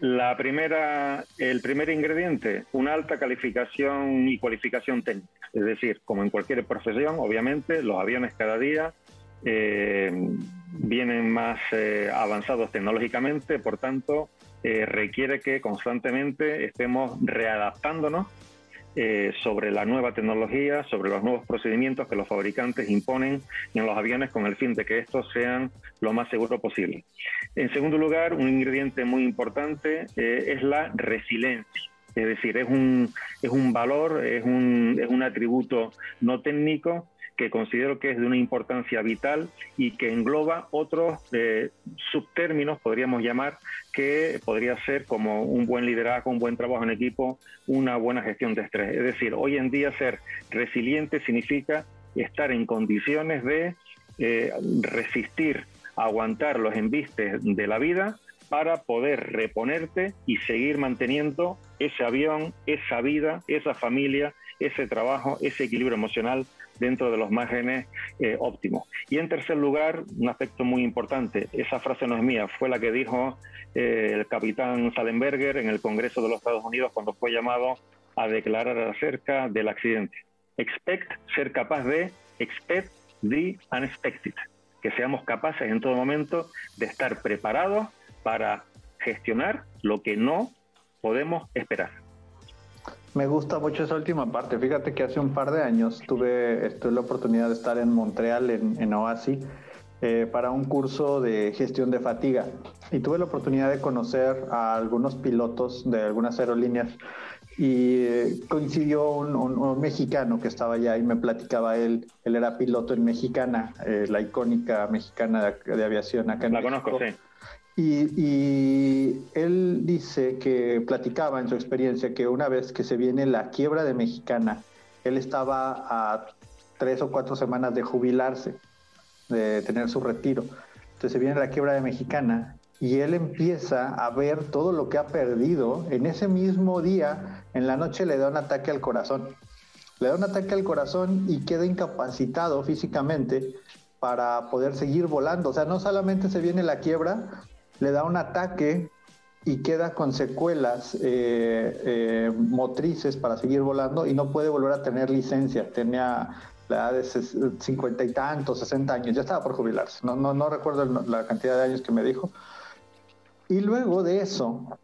La primera, el primer ingrediente, una alta calificación y cualificación técnica. Es decir, como en cualquier profesión, obviamente, los aviones cada día eh, vienen más eh, avanzados tecnológicamente, por tanto, eh, requiere que constantemente estemos readaptándonos eh, sobre la nueva tecnología, sobre los nuevos procedimientos que los fabricantes imponen en los aviones con el fin de que estos sean lo más seguros posible. En segundo lugar, un ingrediente muy importante eh, es la resiliencia. Es decir, es un, es un valor, es un, es un atributo no técnico que considero que es de una importancia vital y que engloba otros eh, subtérminos, podríamos llamar, que podría ser como un buen liderazgo, un buen trabajo en equipo, una buena gestión de estrés. Es decir, hoy en día ser resiliente significa estar en condiciones de eh, resistir, aguantar los embistes de la vida para poder reponerte y seguir manteniendo ese avión, esa vida, esa familia, ese trabajo, ese equilibrio emocional dentro de los márgenes eh, óptimos. Y en tercer lugar, un aspecto muy importante, esa frase no es mía, fue la que dijo eh, el capitán Salenberger en el Congreso de los Estados Unidos cuando fue llamado a declarar acerca del accidente. Expect, ser capaz de, expect the unexpected, que seamos capaces en todo momento de estar preparados para gestionar lo que no podemos esperar. Me gusta mucho esa última parte. Fíjate que hace un par de años tuve, tuve la oportunidad de estar en Montreal, en, en OASI, eh, para un curso de gestión de fatiga. Y tuve la oportunidad de conocer a algunos pilotos de algunas aerolíneas y eh, coincidió un, mexicano que estaba allá y me platicaba él, él era piloto en Mexicana, eh, la icónica mexicana de, aviación acá en La conozco, sí. Y, él dice que platicaba en su experiencia que una vez que se viene la quiebra de Mexicana, él estaba a tres o cuatro semanas de jubilarse, de tener su retiro. Entonces se viene la quiebra de Mexicana y él empieza a ver todo lo que ha perdido. En ese mismo día, en la noche le da un ataque al corazón. Le da un ataque al corazón y queda incapacitado físicamente para poder seguir volando. O sea, no solamente se viene la quiebra, le da un ataque y queda con secuelas eh, eh, motrices para seguir volando y no puede volver a tener licencia. Tenía la edad de cincuenta y tantos, sesenta años, ya estaba por jubilarse. No, no, no recuerdo la cantidad de años que me dijo. Y luego de eso,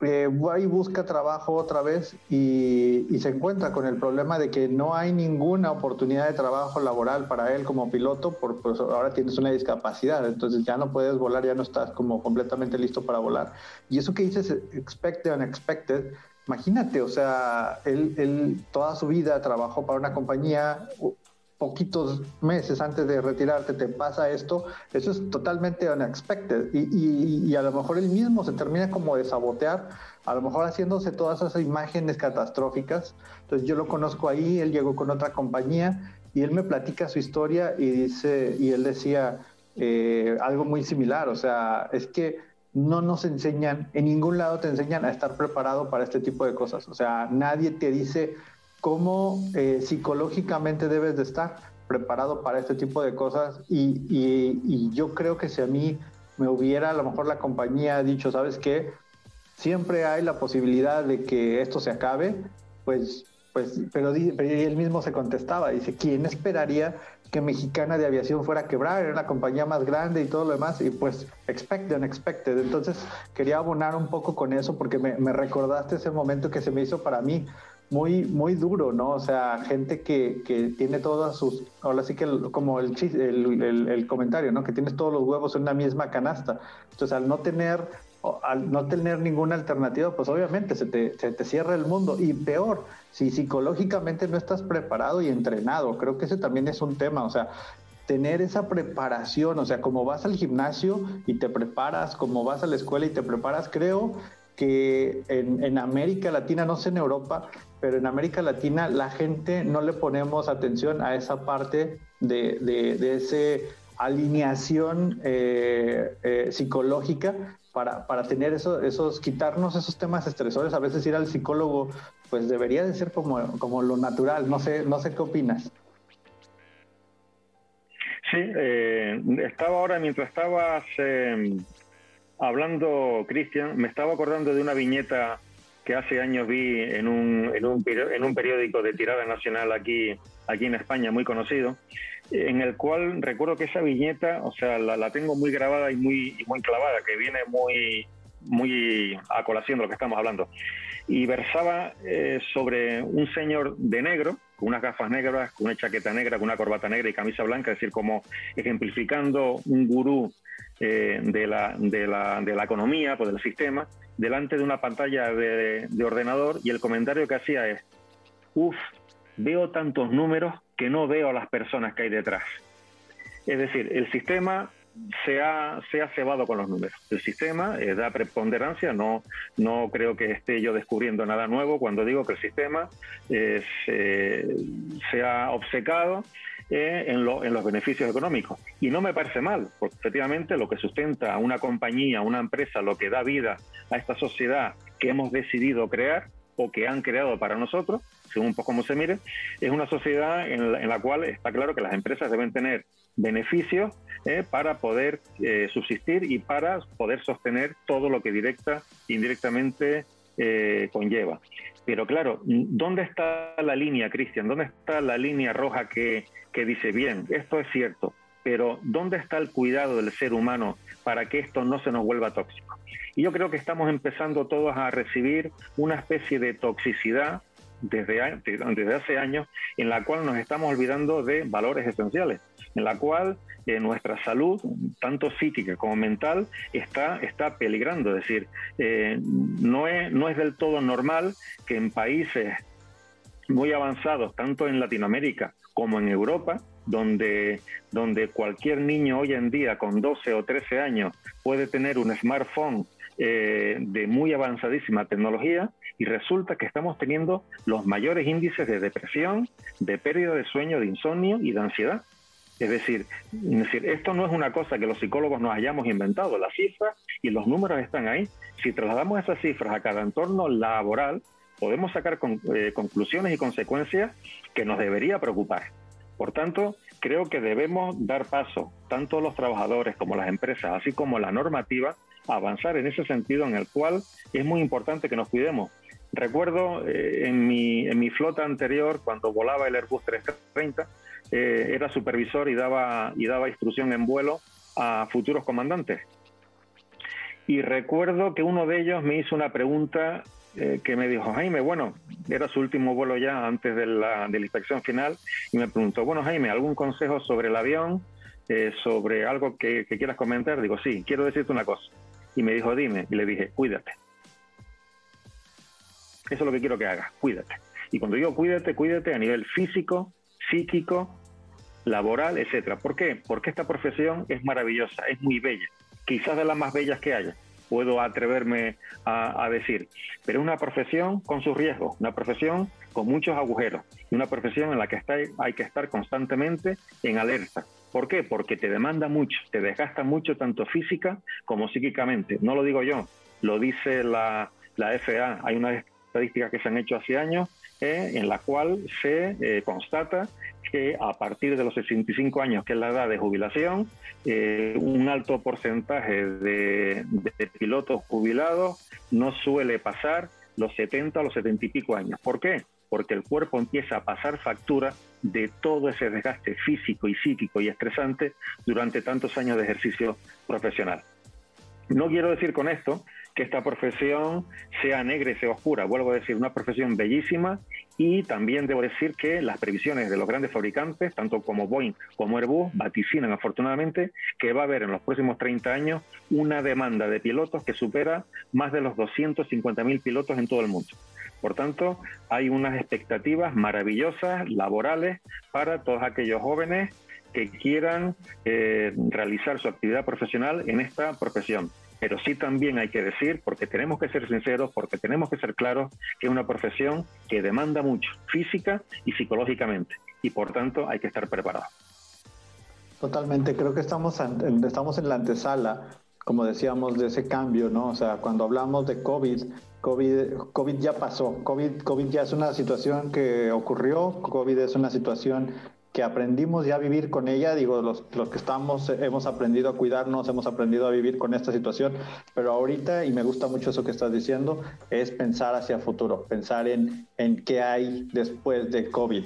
eh, va y busca trabajo otra vez y, se encuentra con el problema de que no hay ninguna oportunidad de trabajo laboral para él como piloto, porque pues, ahora tienes una discapacidad, entonces ya no puedes volar, ya no estás como completamente listo para volar. Y eso que dices, expected unexpected, imagínate, o sea, él, él toda su vida trabajó para una compañía, poquitos meses antes de retirarte te pasa esto, eso es totalmente unexpected y, y, a lo mejor él mismo se termina como de sabotear, a lo mejor haciéndose todas esas imágenes catastróficas. Entonces yo lo conozco ahí, él llegó con otra compañía y él me platica su historia y dice, y él decía eh, algo muy similar, o sea, es que no nos enseñan, en ningún lado te enseñan a estar preparado para este tipo de cosas. O sea, nadie te dice cómo eh, psicológicamente debes de estar preparado para este tipo de cosas y, yo creo que si a mí me hubiera a lo mejor la compañía dicho, ¿sabes qué? Siempre hay la posibilidad de que esto se acabe, pues, pues, pero, él mismo se contestaba, dice, ¿quién esperaría que Mexicana de Aviación fuera a quebrar? Era la compañía más grande y todo lo demás, y pues, expected, unexpected. Entonces, quería abonar un poco con eso porque me recordaste ese momento que se me hizo para mí muy, muy duro, ¿no? O sea, gente que, que tiene todas sus, ahora sí que como el, el, el, comentario, ¿no? Que tienes todos los huevos en una misma canasta. Entonces, al no tener, al no tener ninguna alternativa, pues obviamente se te, se te cierra el mundo. Y peor, si psicológicamente no estás preparado y entrenado, creo que ese también es un tema, o sea, tener esa preparación, o sea, como vas al gimnasio y te preparas, como vas a la escuela y te preparas, creo que en, en, América Latina, no sé en Europa, pero en América Latina la gente no le ponemos atención a esa parte de, de, esa alineación eh, eh, psicológica para, para tener eso, esos, quitarnos esos temas estresores. A veces ir al psicólogo, pues debería de ser como, como lo natural. No sé, no sé qué opinas. Sí, eh, estaba ahora, mientras estabas hablando, Cristian, me estaba acordando de una viñeta que hace años vi en un, en un, en un periódico de tirada nacional aquí, aquí en España, muy conocido, en el cual recuerdo que esa viñeta, o sea, la, tengo muy grabada y muy, muy clavada, que viene muy, muy a colación de lo que estamos hablando. Y versaba eh, sobre un señor de negro, con unas gafas negras, con una chaqueta negra, con una corbata negra y camisa blanca, es decir, como ejemplificando un gurú eh, de, la, de, la, de la economía, pues del sistema, delante de una pantalla de, ordenador y el comentario que hacía es, uff, veo tantos números que no veo a las personas que hay detrás. Es decir, el sistema se ha, se ha cebado con los números. El sistema eh, da preponderancia, no, no creo que esté yo descubriendo nada nuevo cuando digo que el sistema eh, se, ha obcecado eh, en, en, los beneficios económicos. Y no me parece mal, porque efectivamente lo que sustenta a una compañía, una empresa, lo que da vida a esta sociedad que hemos decidido crear o que han creado para nosotros, según poco cómo se mire, es una sociedad en la, cual está claro que las empresas deben tener beneficios eh, para poder eh, subsistir y para poder sostener todo lo que directa e indirectamente eh, conlleva. Pero claro, ¿dónde está la línea, Cristian? ¿Dónde está la línea roja que, que dice, bien, esto es cierto, pero ¿dónde está el cuidado del ser humano para que esto no se nos vuelva tóxico? Y yo creo que estamos empezando todos a recibir una especie de toxicidad desde, desde hace años en la cual nos estamos olvidando de valores esenciales, en la cual eh, nuestra salud, tanto psíquica como mental, está, está peligrando. Es decir, eh, no, es, no es del todo normal que en países muy avanzados, tanto en Latinoamérica como en Europa, donde, donde cualquier niño hoy en día con 12 o 13 años puede tener un smartphone eh, de muy avanzadísima tecnología y resulta que estamos teniendo los mayores índices de depresión, de pérdida de sueño, de insomnio y de ansiedad. Es decir, esto no es una cosa que los psicólogos nos hayamos inventado, las cifras y los números están ahí. Si trasladamos esas cifras a cada entorno laboral, podemos sacar eh, conclusiones y consecuencias que nos debería preocupar. Por tanto, creo que debemos dar paso, tanto los trabajadores como las empresas, así como la normativa, avanzar en ese sentido en el cual es muy importante que nos cuidemos. Recuerdo eh, en, mi, en mi flota anterior, cuando volaba el Airbus 330, eh, era supervisor y daba, y daba instrucción en vuelo a futuros comandantes. Y recuerdo que uno de ellos me hizo una pregunta eh, que me dijo, Jaime, bueno, era su último vuelo ya antes de la, de la inspección final, y me preguntó, bueno, Jaime, ¿algún consejo sobre el avión? sobre algo que, que quieras comentar? Digo, sí, quiero decirte una cosa y me dijo, dime, y le dije, cuídate. Eso es lo que quiero que hagas, cuídate. Y cuando digo cuídate, cuídate a nivel físico, psíquico, laboral, etcétera. ¿Por qué? Porque esta profesión es maravillosa, es muy bella, quizás de las más bellas que haya, puedo atreverme a, decir, pero es una profesión con sus riesgos, una profesión con muchos agujeros, una profesión en la que está, hay que estar constantemente en alerta, ¿Por qué? Porque te demanda mucho, te desgasta mucho tanto física como psíquicamente. No lo digo yo, lo dice la, la FA. Hay unas estadísticas que se han hecho hace años eh, en la cual se eh, constata que a partir de los 65 años, que es la edad de jubilación, eh, un alto porcentaje de, de, pilotos jubilados no suele pasar los 70 o los 70 y pico años. ¿Por qué? porque el cuerpo empieza a pasar factura de todo ese desgaste físico y psíquico y estresante durante tantos años de ejercicio profesional. No quiero decir con esto que esta profesión sea negra y sea oscura, vuelvo a decir, una profesión bellísima y también debo decir que las previsiones de los grandes fabricantes, tanto como Boeing como Airbus, vaticinan afortunadamente que va a haber en los próximos 30 años una demanda de pilotos que supera más de los 250.000 pilotos en todo el mundo. Por tanto, hay unas expectativas maravillosas, laborales, para todos aquellos jóvenes que quieran eh, realizar su actividad profesional en esta profesión. Pero sí también hay que decir, porque tenemos que ser sinceros, porque tenemos que ser claros, que es una profesión que demanda mucho, física y psicológicamente, y por tanto hay que estar preparados. Totalmente, creo que estamos, estamos en la antesala, como decíamos, de ese cambio, ¿no? O sea, cuando hablamos de COVID, COVID, COVID ya pasó, COVID, COVID ya es una situación que ocurrió, COVID es una situación que aprendimos ya a vivir con ella, digo, los, los, que estamos hemos aprendido a cuidarnos, hemos aprendido a vivir con esta situación, pero ahorita, y me gusta mucho eso que estás diciendo, es pensar hacia futuro, pensar en, en qué hay después de COVID,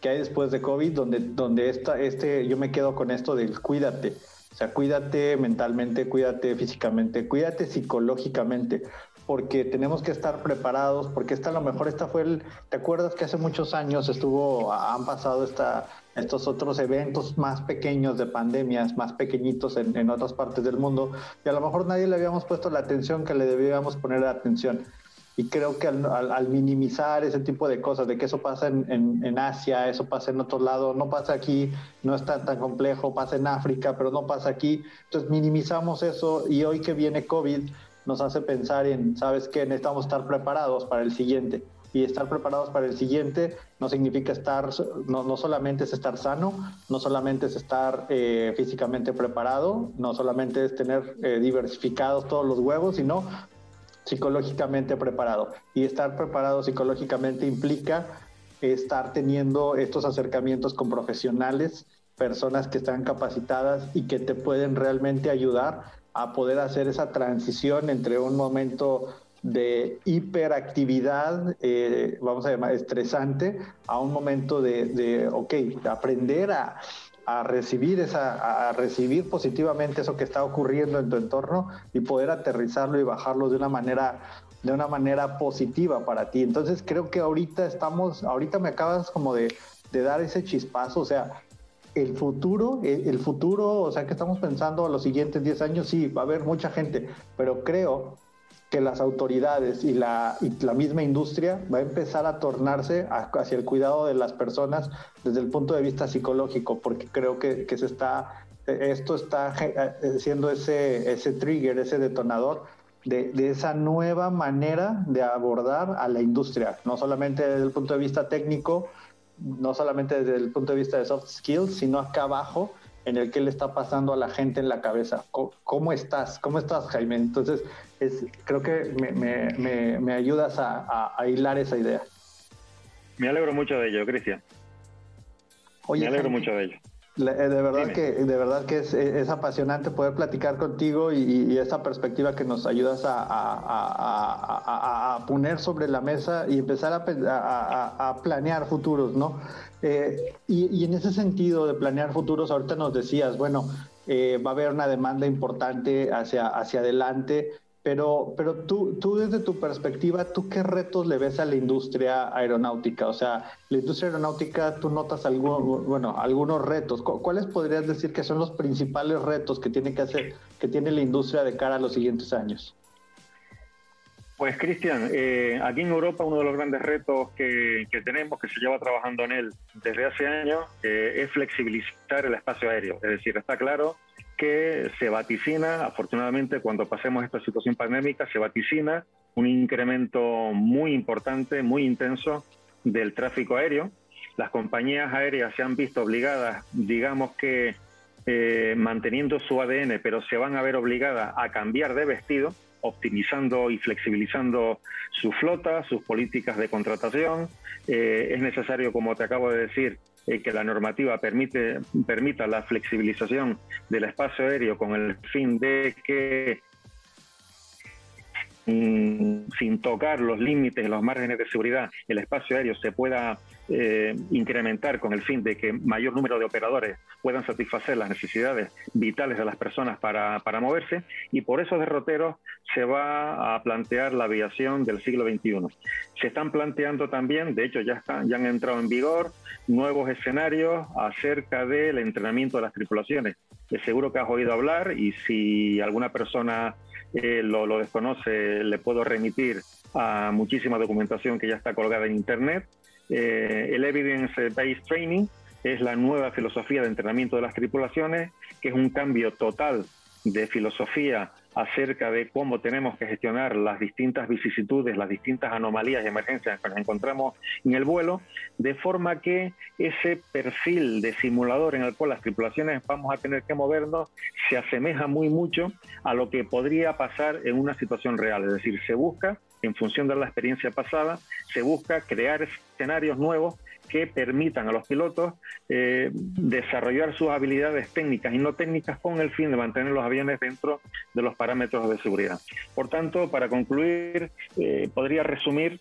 qué hay después de COVID, donde, donde esta, este, yo me quedo con esto del cuídate, o sea, cuídate mentalmente, cuídate físicamente, cuídate psicológicamente, porque tenemos que estar preparados, porque esta a lo mejor esta fue el, ¿te acuerdas que hace muchos años estuvo, han pasado esta, estos otros eventos más pequeños de pandemias, más pequeñitos en, otras partes del mundo, y a lo mejor nadie le habíamos puesto la atención que le debíamos poner atención. Y creo que al, minimizar ese tipo de cosas, de que eso pasa en, Asia, eso pasa en otro lado, no pasa aquí, no es tan, tan complejo, pasa en África, pero no pasa aquí. Entonces minimizamos eso y hoy que viene COVID, nos hace pensar en, ¿sabes qué? Necesitamos estar preparados para el siguiente. Y estar preparados para el siguiente no significa estar, no, no solamente es estar sano, no solamente es estar eh, físicamente preparado, no solamente es tener eh, diversificados todos los huevos, sino psicológicamente preparado. Y estar preparado psicológicamente implica estar teniendo estos acercamientos con profesionales, personas que están capacitadas y que te pueden realmente ayudar a poder hacer esa transición entre un momento de hiperactividad, eh, vamos a llamar estresante, a un momento de, de ok, aprender a, a recibir esa, a recibir positivamente eso que está ocurriendo en tu entorno y poder aterrizarlo y bajarlo de una manera de una manera positiva para ti. Entonces creo que ahorita estamos, ahorita me acabas como de, de dar ese chispazo, o sea, el futuro, el, futuro, o sea, que estamos pensando a los siguientes 10 años, sí, va a haber mucha gente, pero creo que las autoridades y la, la misma industria va a empezar a tornarse hacia el cuidado de las personas desde el punto de vista psicológico, porque creo que, que se está, esto está eh, siendo ese, ese trigger, ese detonador de, de, esa nueva manera de abordar a la industria, no solamente desde el punto de vista técnico, no solamente desde el punto de vista de soft skills, sino acá abajo, en el que le está pasando a la gente en la cabeza. ¿Cómo, estás? ¿Cómo estás, Jaime? Entonces, es, creo que me, me, me, ayudas a, a, hilar esa idea. Me alegro mucho de ello, Cristian. me alegro mucho de ello. Eh, de verdad que de verdad que es, es, apasionante poder platicar contigo y, y, esa perspectiva que nos ayudas a, a, a, poner sobre la mesa y empezar a, planear futuros, ¿no? Eh, y, y, en ese sentido de planear futuros, ahorita nos decías, bueno, eh, va a haber una demanda importante hacia, hacia adelante. Pero, pero tú, tú desde tu perspectiva, ¿tú qué retos le ves a la industria aeronáutica? O sea, la industria aeronáutica, tú notas algún, bueno, algunos retos. ¿Cuáles podrías decir que son los principales retos que tiene que hacer, que tiene la industria de cara a los siguientes años? Pues Cristian, eh, aquí en Europa uno de los grandes retos que, que, tenemos, que se lleva trabajando en él desde hace años, eh, es flexibilizar el espacio aéreo. Es decir, está claro que se vaticina, afortunadamente cuando pasemos esta situación pandémica, se vaticina un incremento muy importante, muy intenso del tráfico aéreo. Las compañías aéreas se han visto obligadas, digamos que eh, manteniendo su ADN, pero se van a ver obligadas a cambiar de vestido, optimizando y flexibilizando su flota, sus políticas de contratación. Eh, es necesario, como te acabo de decir, eh, que la normativa permite, permita la flexibilización del espacio aéreo con el fin de que mm, sin tocar los límites, los márgenes de seguridad, el espacio aéreo se pueda eh, incrementar con el fin de que mayor número de operadores puedan satisfacer las necesidades vitales de las personas para, para moverse y por esos derroteros se va a plantear la aviación del siglo XXI. Se están planteando también, de hecho ya, ya han entrado en vigor, nuevos escenarios acerca del entrenamiento de las tripulaciones. seguro que has oído hablar y si alguna persona eh, lo, lo desconoce, le puedo remitir a muchísima documentación que ya está colgada en Internet eh, el Evidence Based Training es la nueva filosofía de entrenamiento de las tripulaciones, que es un cambio total de filosofía acerca de cómo tenemos que gestionar las distintas vicisitudes, las distintas anomalías y emergencias que nos encontramos en el vuelo, de forma que ese perfil de simulador en el cual las tripulaciones vamos a tener que movernos se asemeja muy mucho a lo que podría pasar en una situación real. Es decir, se busca en función de la experiencia pasada, se busca crear escenarios nuevos que permitan a los pilotos eh, desarrollar sus habilidades técnicas y no técnicas con el fin de mantener los aviones dentro de los parámetros de seguridad. Por tanto, para concluir, eh, podría resumir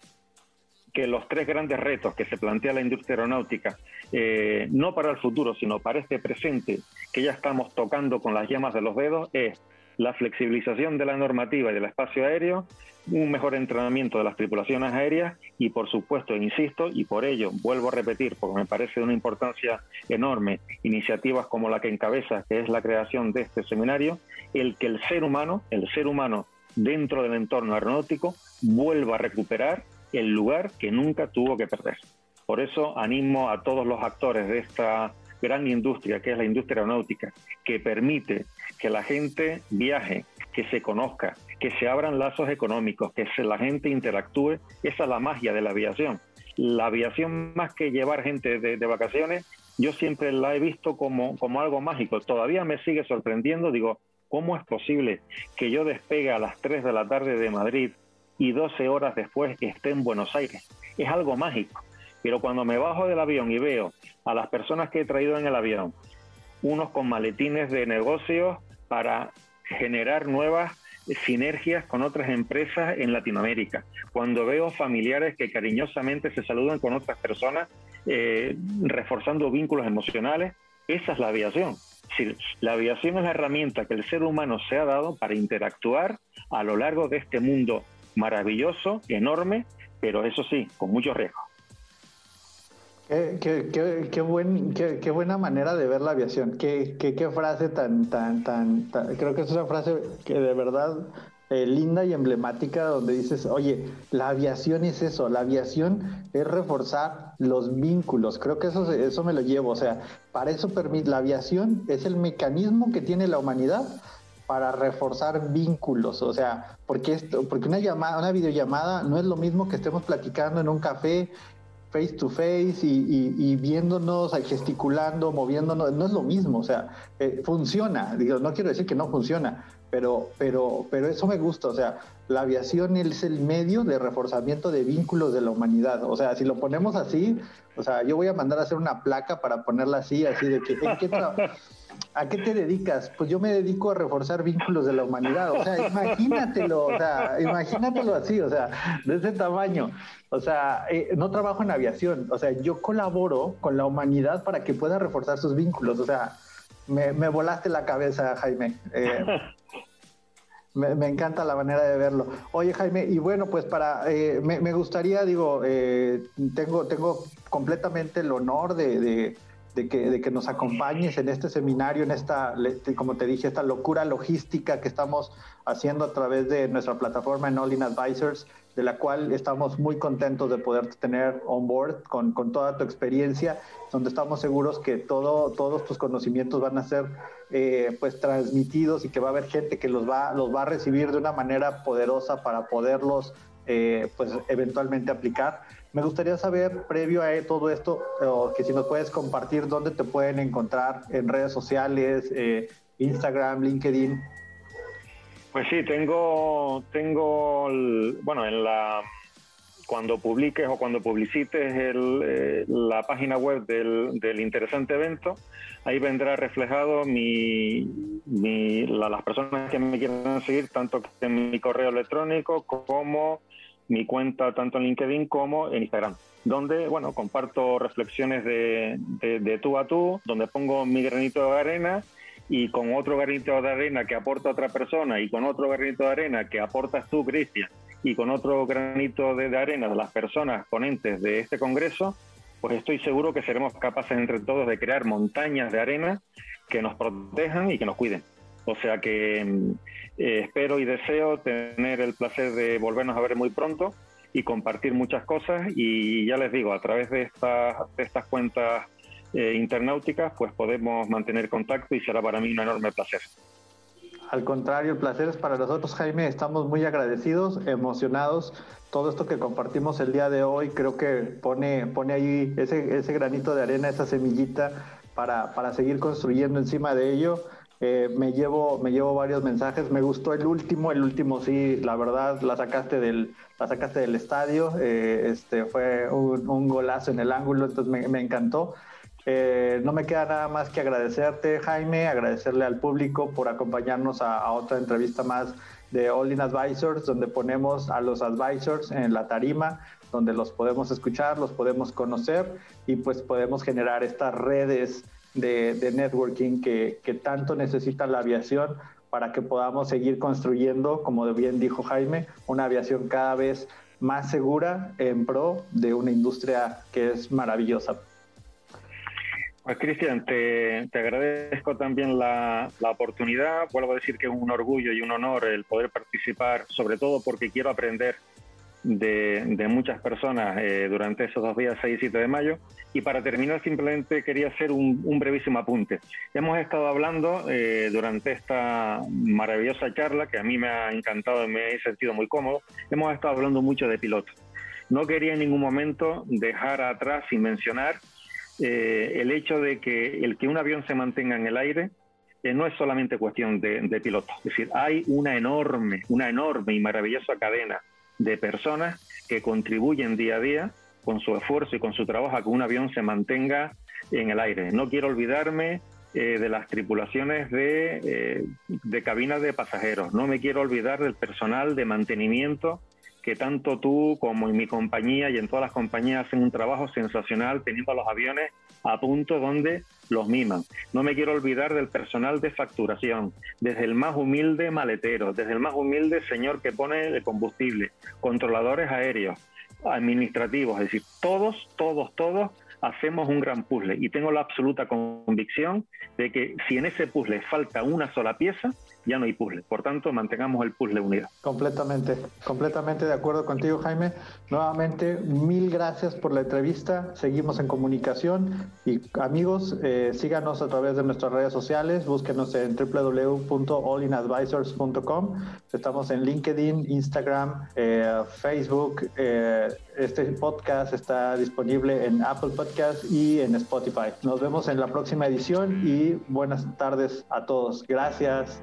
que los tres grandes retos que se plantea la industria aeronáutica, eh, no para el futuro, sino para este presente que ya estamos tocando con las llamas de los dedos, es la flexibilización de la normativa y del espacio aéreo, un mejor entrenamiento de las tripulaciones aéreas y, por supuesto, insisto, y por ello vuelvo a repetir, porque me parece de una importancia enorme, iniciativas como la que encabeza, que es la creación de este seminario, el que el ser humano, el ser humano dentro del entorno aeronáutico, vuelva a recuperar el lugar que nunca tuvo que perder. Por eso animo a todos los actores de esta gran industria, que es la industria aeronáutica, que permite que la gente viaje, que se conozca, que se abran lazos económicos, que la gente interactúe. Esa es la magia de la aviación. La aviación, más que llevar gente de, de vacaciones, yo siempre la he visto como, como algo mágico. Todavía me sigue sorprendiendo, digo, ¿cómo es posible que yo despegue a las 3 de la tarde de Madrid y 12 horas después esté en Buenos Aires? Es algo mágico. Pero cuando me bajo del avión y veo a las personas que he traído en el avión, unos con maletines de negocios para generar nuevas sinergias con otras empresas en Latinoamérica. Cuando veo familiares que cariñosamente se saludan con otras personas, eh, reforzando vínculos emocionales, esa es la aviación. la aviación es la herramienta que el ser humano se ha dado para interactuar a lo largo de este mundo maravilloso, enorme, pero eso sí, con mucho riesgo. Qué, qué, buen, qué, buena manera de ver la aviación. Qué, qué, frase tan, tan, tan, Creo que es una frase que de verdad eh, linda y emblemática donde dices, oye, la aviación es eso, la aviación es reforzar los vínculos. Creo que eso, eso me lo llevo. O sea, para eso permite, la aviación es el mecanismo que tiene la humanidad para reforzar vínculos, o sea, porque esto, porque una llamada, una videollamada no es lo mismo que estemos platicando en un café face to face y, viéndonos, gesticulando, moviéndonos, no es lo mismo, o sea, eh, funciona, digo, no quiero decir que no funciona, pero, pero, pero eso me gusta, o sea, la aviación es el medio de reforzamiento de vínculos de la humanidad, o sea, si lo ponemos así, o sea, yo voy a mandar a hacer una placa para ponerla así, así de que, ¿en qué ¿A qué te dedicas? Pues yo me dedico a reforzar vínculos de la humanidad. O sea, imagínatelo, o sea, imagínatelo así, o sea, de ese tamaño. O sea, eh, no trabajo en aviación. O sea, yo colaboro con la humanidad para que pueda reforzar sus vínculos. O sea, me, volaste la cabeza, Jaime. Eh, <laughs> me, encanta la manera de verlo. Oye, Jaime, y bueno, pues para, eh, me, gustaría, digo, tengo, tengo completamente el honor de de que, de que nos acompañes en este seminario, en esta, como te dije, esta locura logística que estamos haciendo a través de nuestra plataforma en All In Advisors, de la cual estamos muy contentos de poder tener on board con, con toda tu experiencia, donde estamos seguros que todo, todos tus conocimientos van a ser eh, pues transmitidos y que va a haber gente que los va, los va a recibir de una manera poderosa para poderlos eh, pues eventualmente aplicar. Me gustaría saber, previo a todo esto, que si nos puedes compartir dónde te pueden encontrar en redes sociales, eh, Instagram, LinkedIn. Pues sí, tengo, tengo, bueno, en la cuando publiques o cuando publicites eh, la página web del, interesante evento, ahí vendrá reflejado mi, las personas que me quieran seguir, tanto en mi correo electrónico como mi cuenta tanto en LinkedIn como en Instagram, donde, bueno, comparto reflexiones de, de, tú a tú, donde pongo mi granito de arena y con otro granito de arena que aporta otra persona y con otro granito de arena que aportas tú, Cristian, y con otro granito de, de arena de las personas ponentes de este congreso, pues estoy seguro que seremos capaces entre todos de crear montañas de arena que nos protejan y que nos cuiden. O sea que mm, eh, espero y deseo tener el placer de volvernos a ver muy pronto y compartir muchas cosas y ya les digo, a través de estas, estas cuentas eh, internauticas pues podemos mantener contacto y será para mí un enorme placer. Al contrario, el placer es para nosotros, Jaime. Estamos muy agradecidos, emocionados. Todo esto que compartimos el día de hoy creo que pone, pone ahí ese, ese granito de arena, esa semillita para, para seguir construyendo encima de ello eh, me, llevo, me llevo varios mensajes. Me gustó el último, el último sí, la verdad, la sacaste del, la sacaste del estadio. Eh, este, fue un, golazo en el ángulo, entonces me, encantó. Eh, no me queda nada más que agradecerte, Jaime, agradecerle al público por acompañarnos a, otra entrevista más de All In Advisors, donde ponemos a los advisors en la tarima, donde los podemos escuchar, los podemos conocer y pues podemos generar estas redes de, networking que, tanto necesita la aviación para que podamos seguir construyendo, como bien dijo Jaime, una aviación cada vez más segura en pro de una industria que es maravillosa. Pues Cristian, te, agradezco también la, la, oportunidad. Vuelvo a decir que es un orgullo y un honor el poder participar, sobre todo porque quiero aprender de, muchas personas eh, durante esos dos días, 6 y 7 de mayo. Y para terminar, simplemente quería hacer un, brevísimo apunte. Hemos estado hablando eh, durante esta maravillosa charla, que a mí me ha encantado y me he sentido muy cómodo, hemos estado hablando mucho de pilotos. No quería en ningún momento dejar atrás sin mencionar eh, el hecho de que el que un avión se mantenga en el aire no es solamente cuestión de, de pilotos. Es decir, hay una enorme, una enorme y maravillosa cadena de personas que contribuyen día a día con su esfuerzo y con su trabajo a que un avión se mantenga en el aire. No quiero olvidarme eh, de las tripulaciones de, eh, de cabinas de pasajeros, no me quiero olvidar del personal de mantenimiento que tanto tú como en mi compañía y en todas las compañías hacen un trabajo sensacional teniendo a los aviones a punto donde los miman. No me quiero olvidar del personal de facturación, desde el más humilde maletero, desde el más humilde señor que pone el combustible, controladores aéreos, administrativos, es decir, todos, todos, todos hacemos un gran puzzle y tengo la absoluta convicción de que si en ese puzzle falta una sola pieza, ya no hay puzzle. Por tanto, mantengamos el puzzle unido. Completamente, completamente de acuerdo contigo, Jaime. Nuevamente, mil gracias por la entrevista. Seguimos en comunicación y amigos, eh, síganos a través de nuestras redes sociales. Búsquenos en www.allinadvisors.com. Estamos en LinkedIn, Instagram, eh, Facebook. Eh, este podcast está disponible en Apple Podcast y en Spotify. Nos vemos en la próxima edición y buenas tardes a todos. Gracias.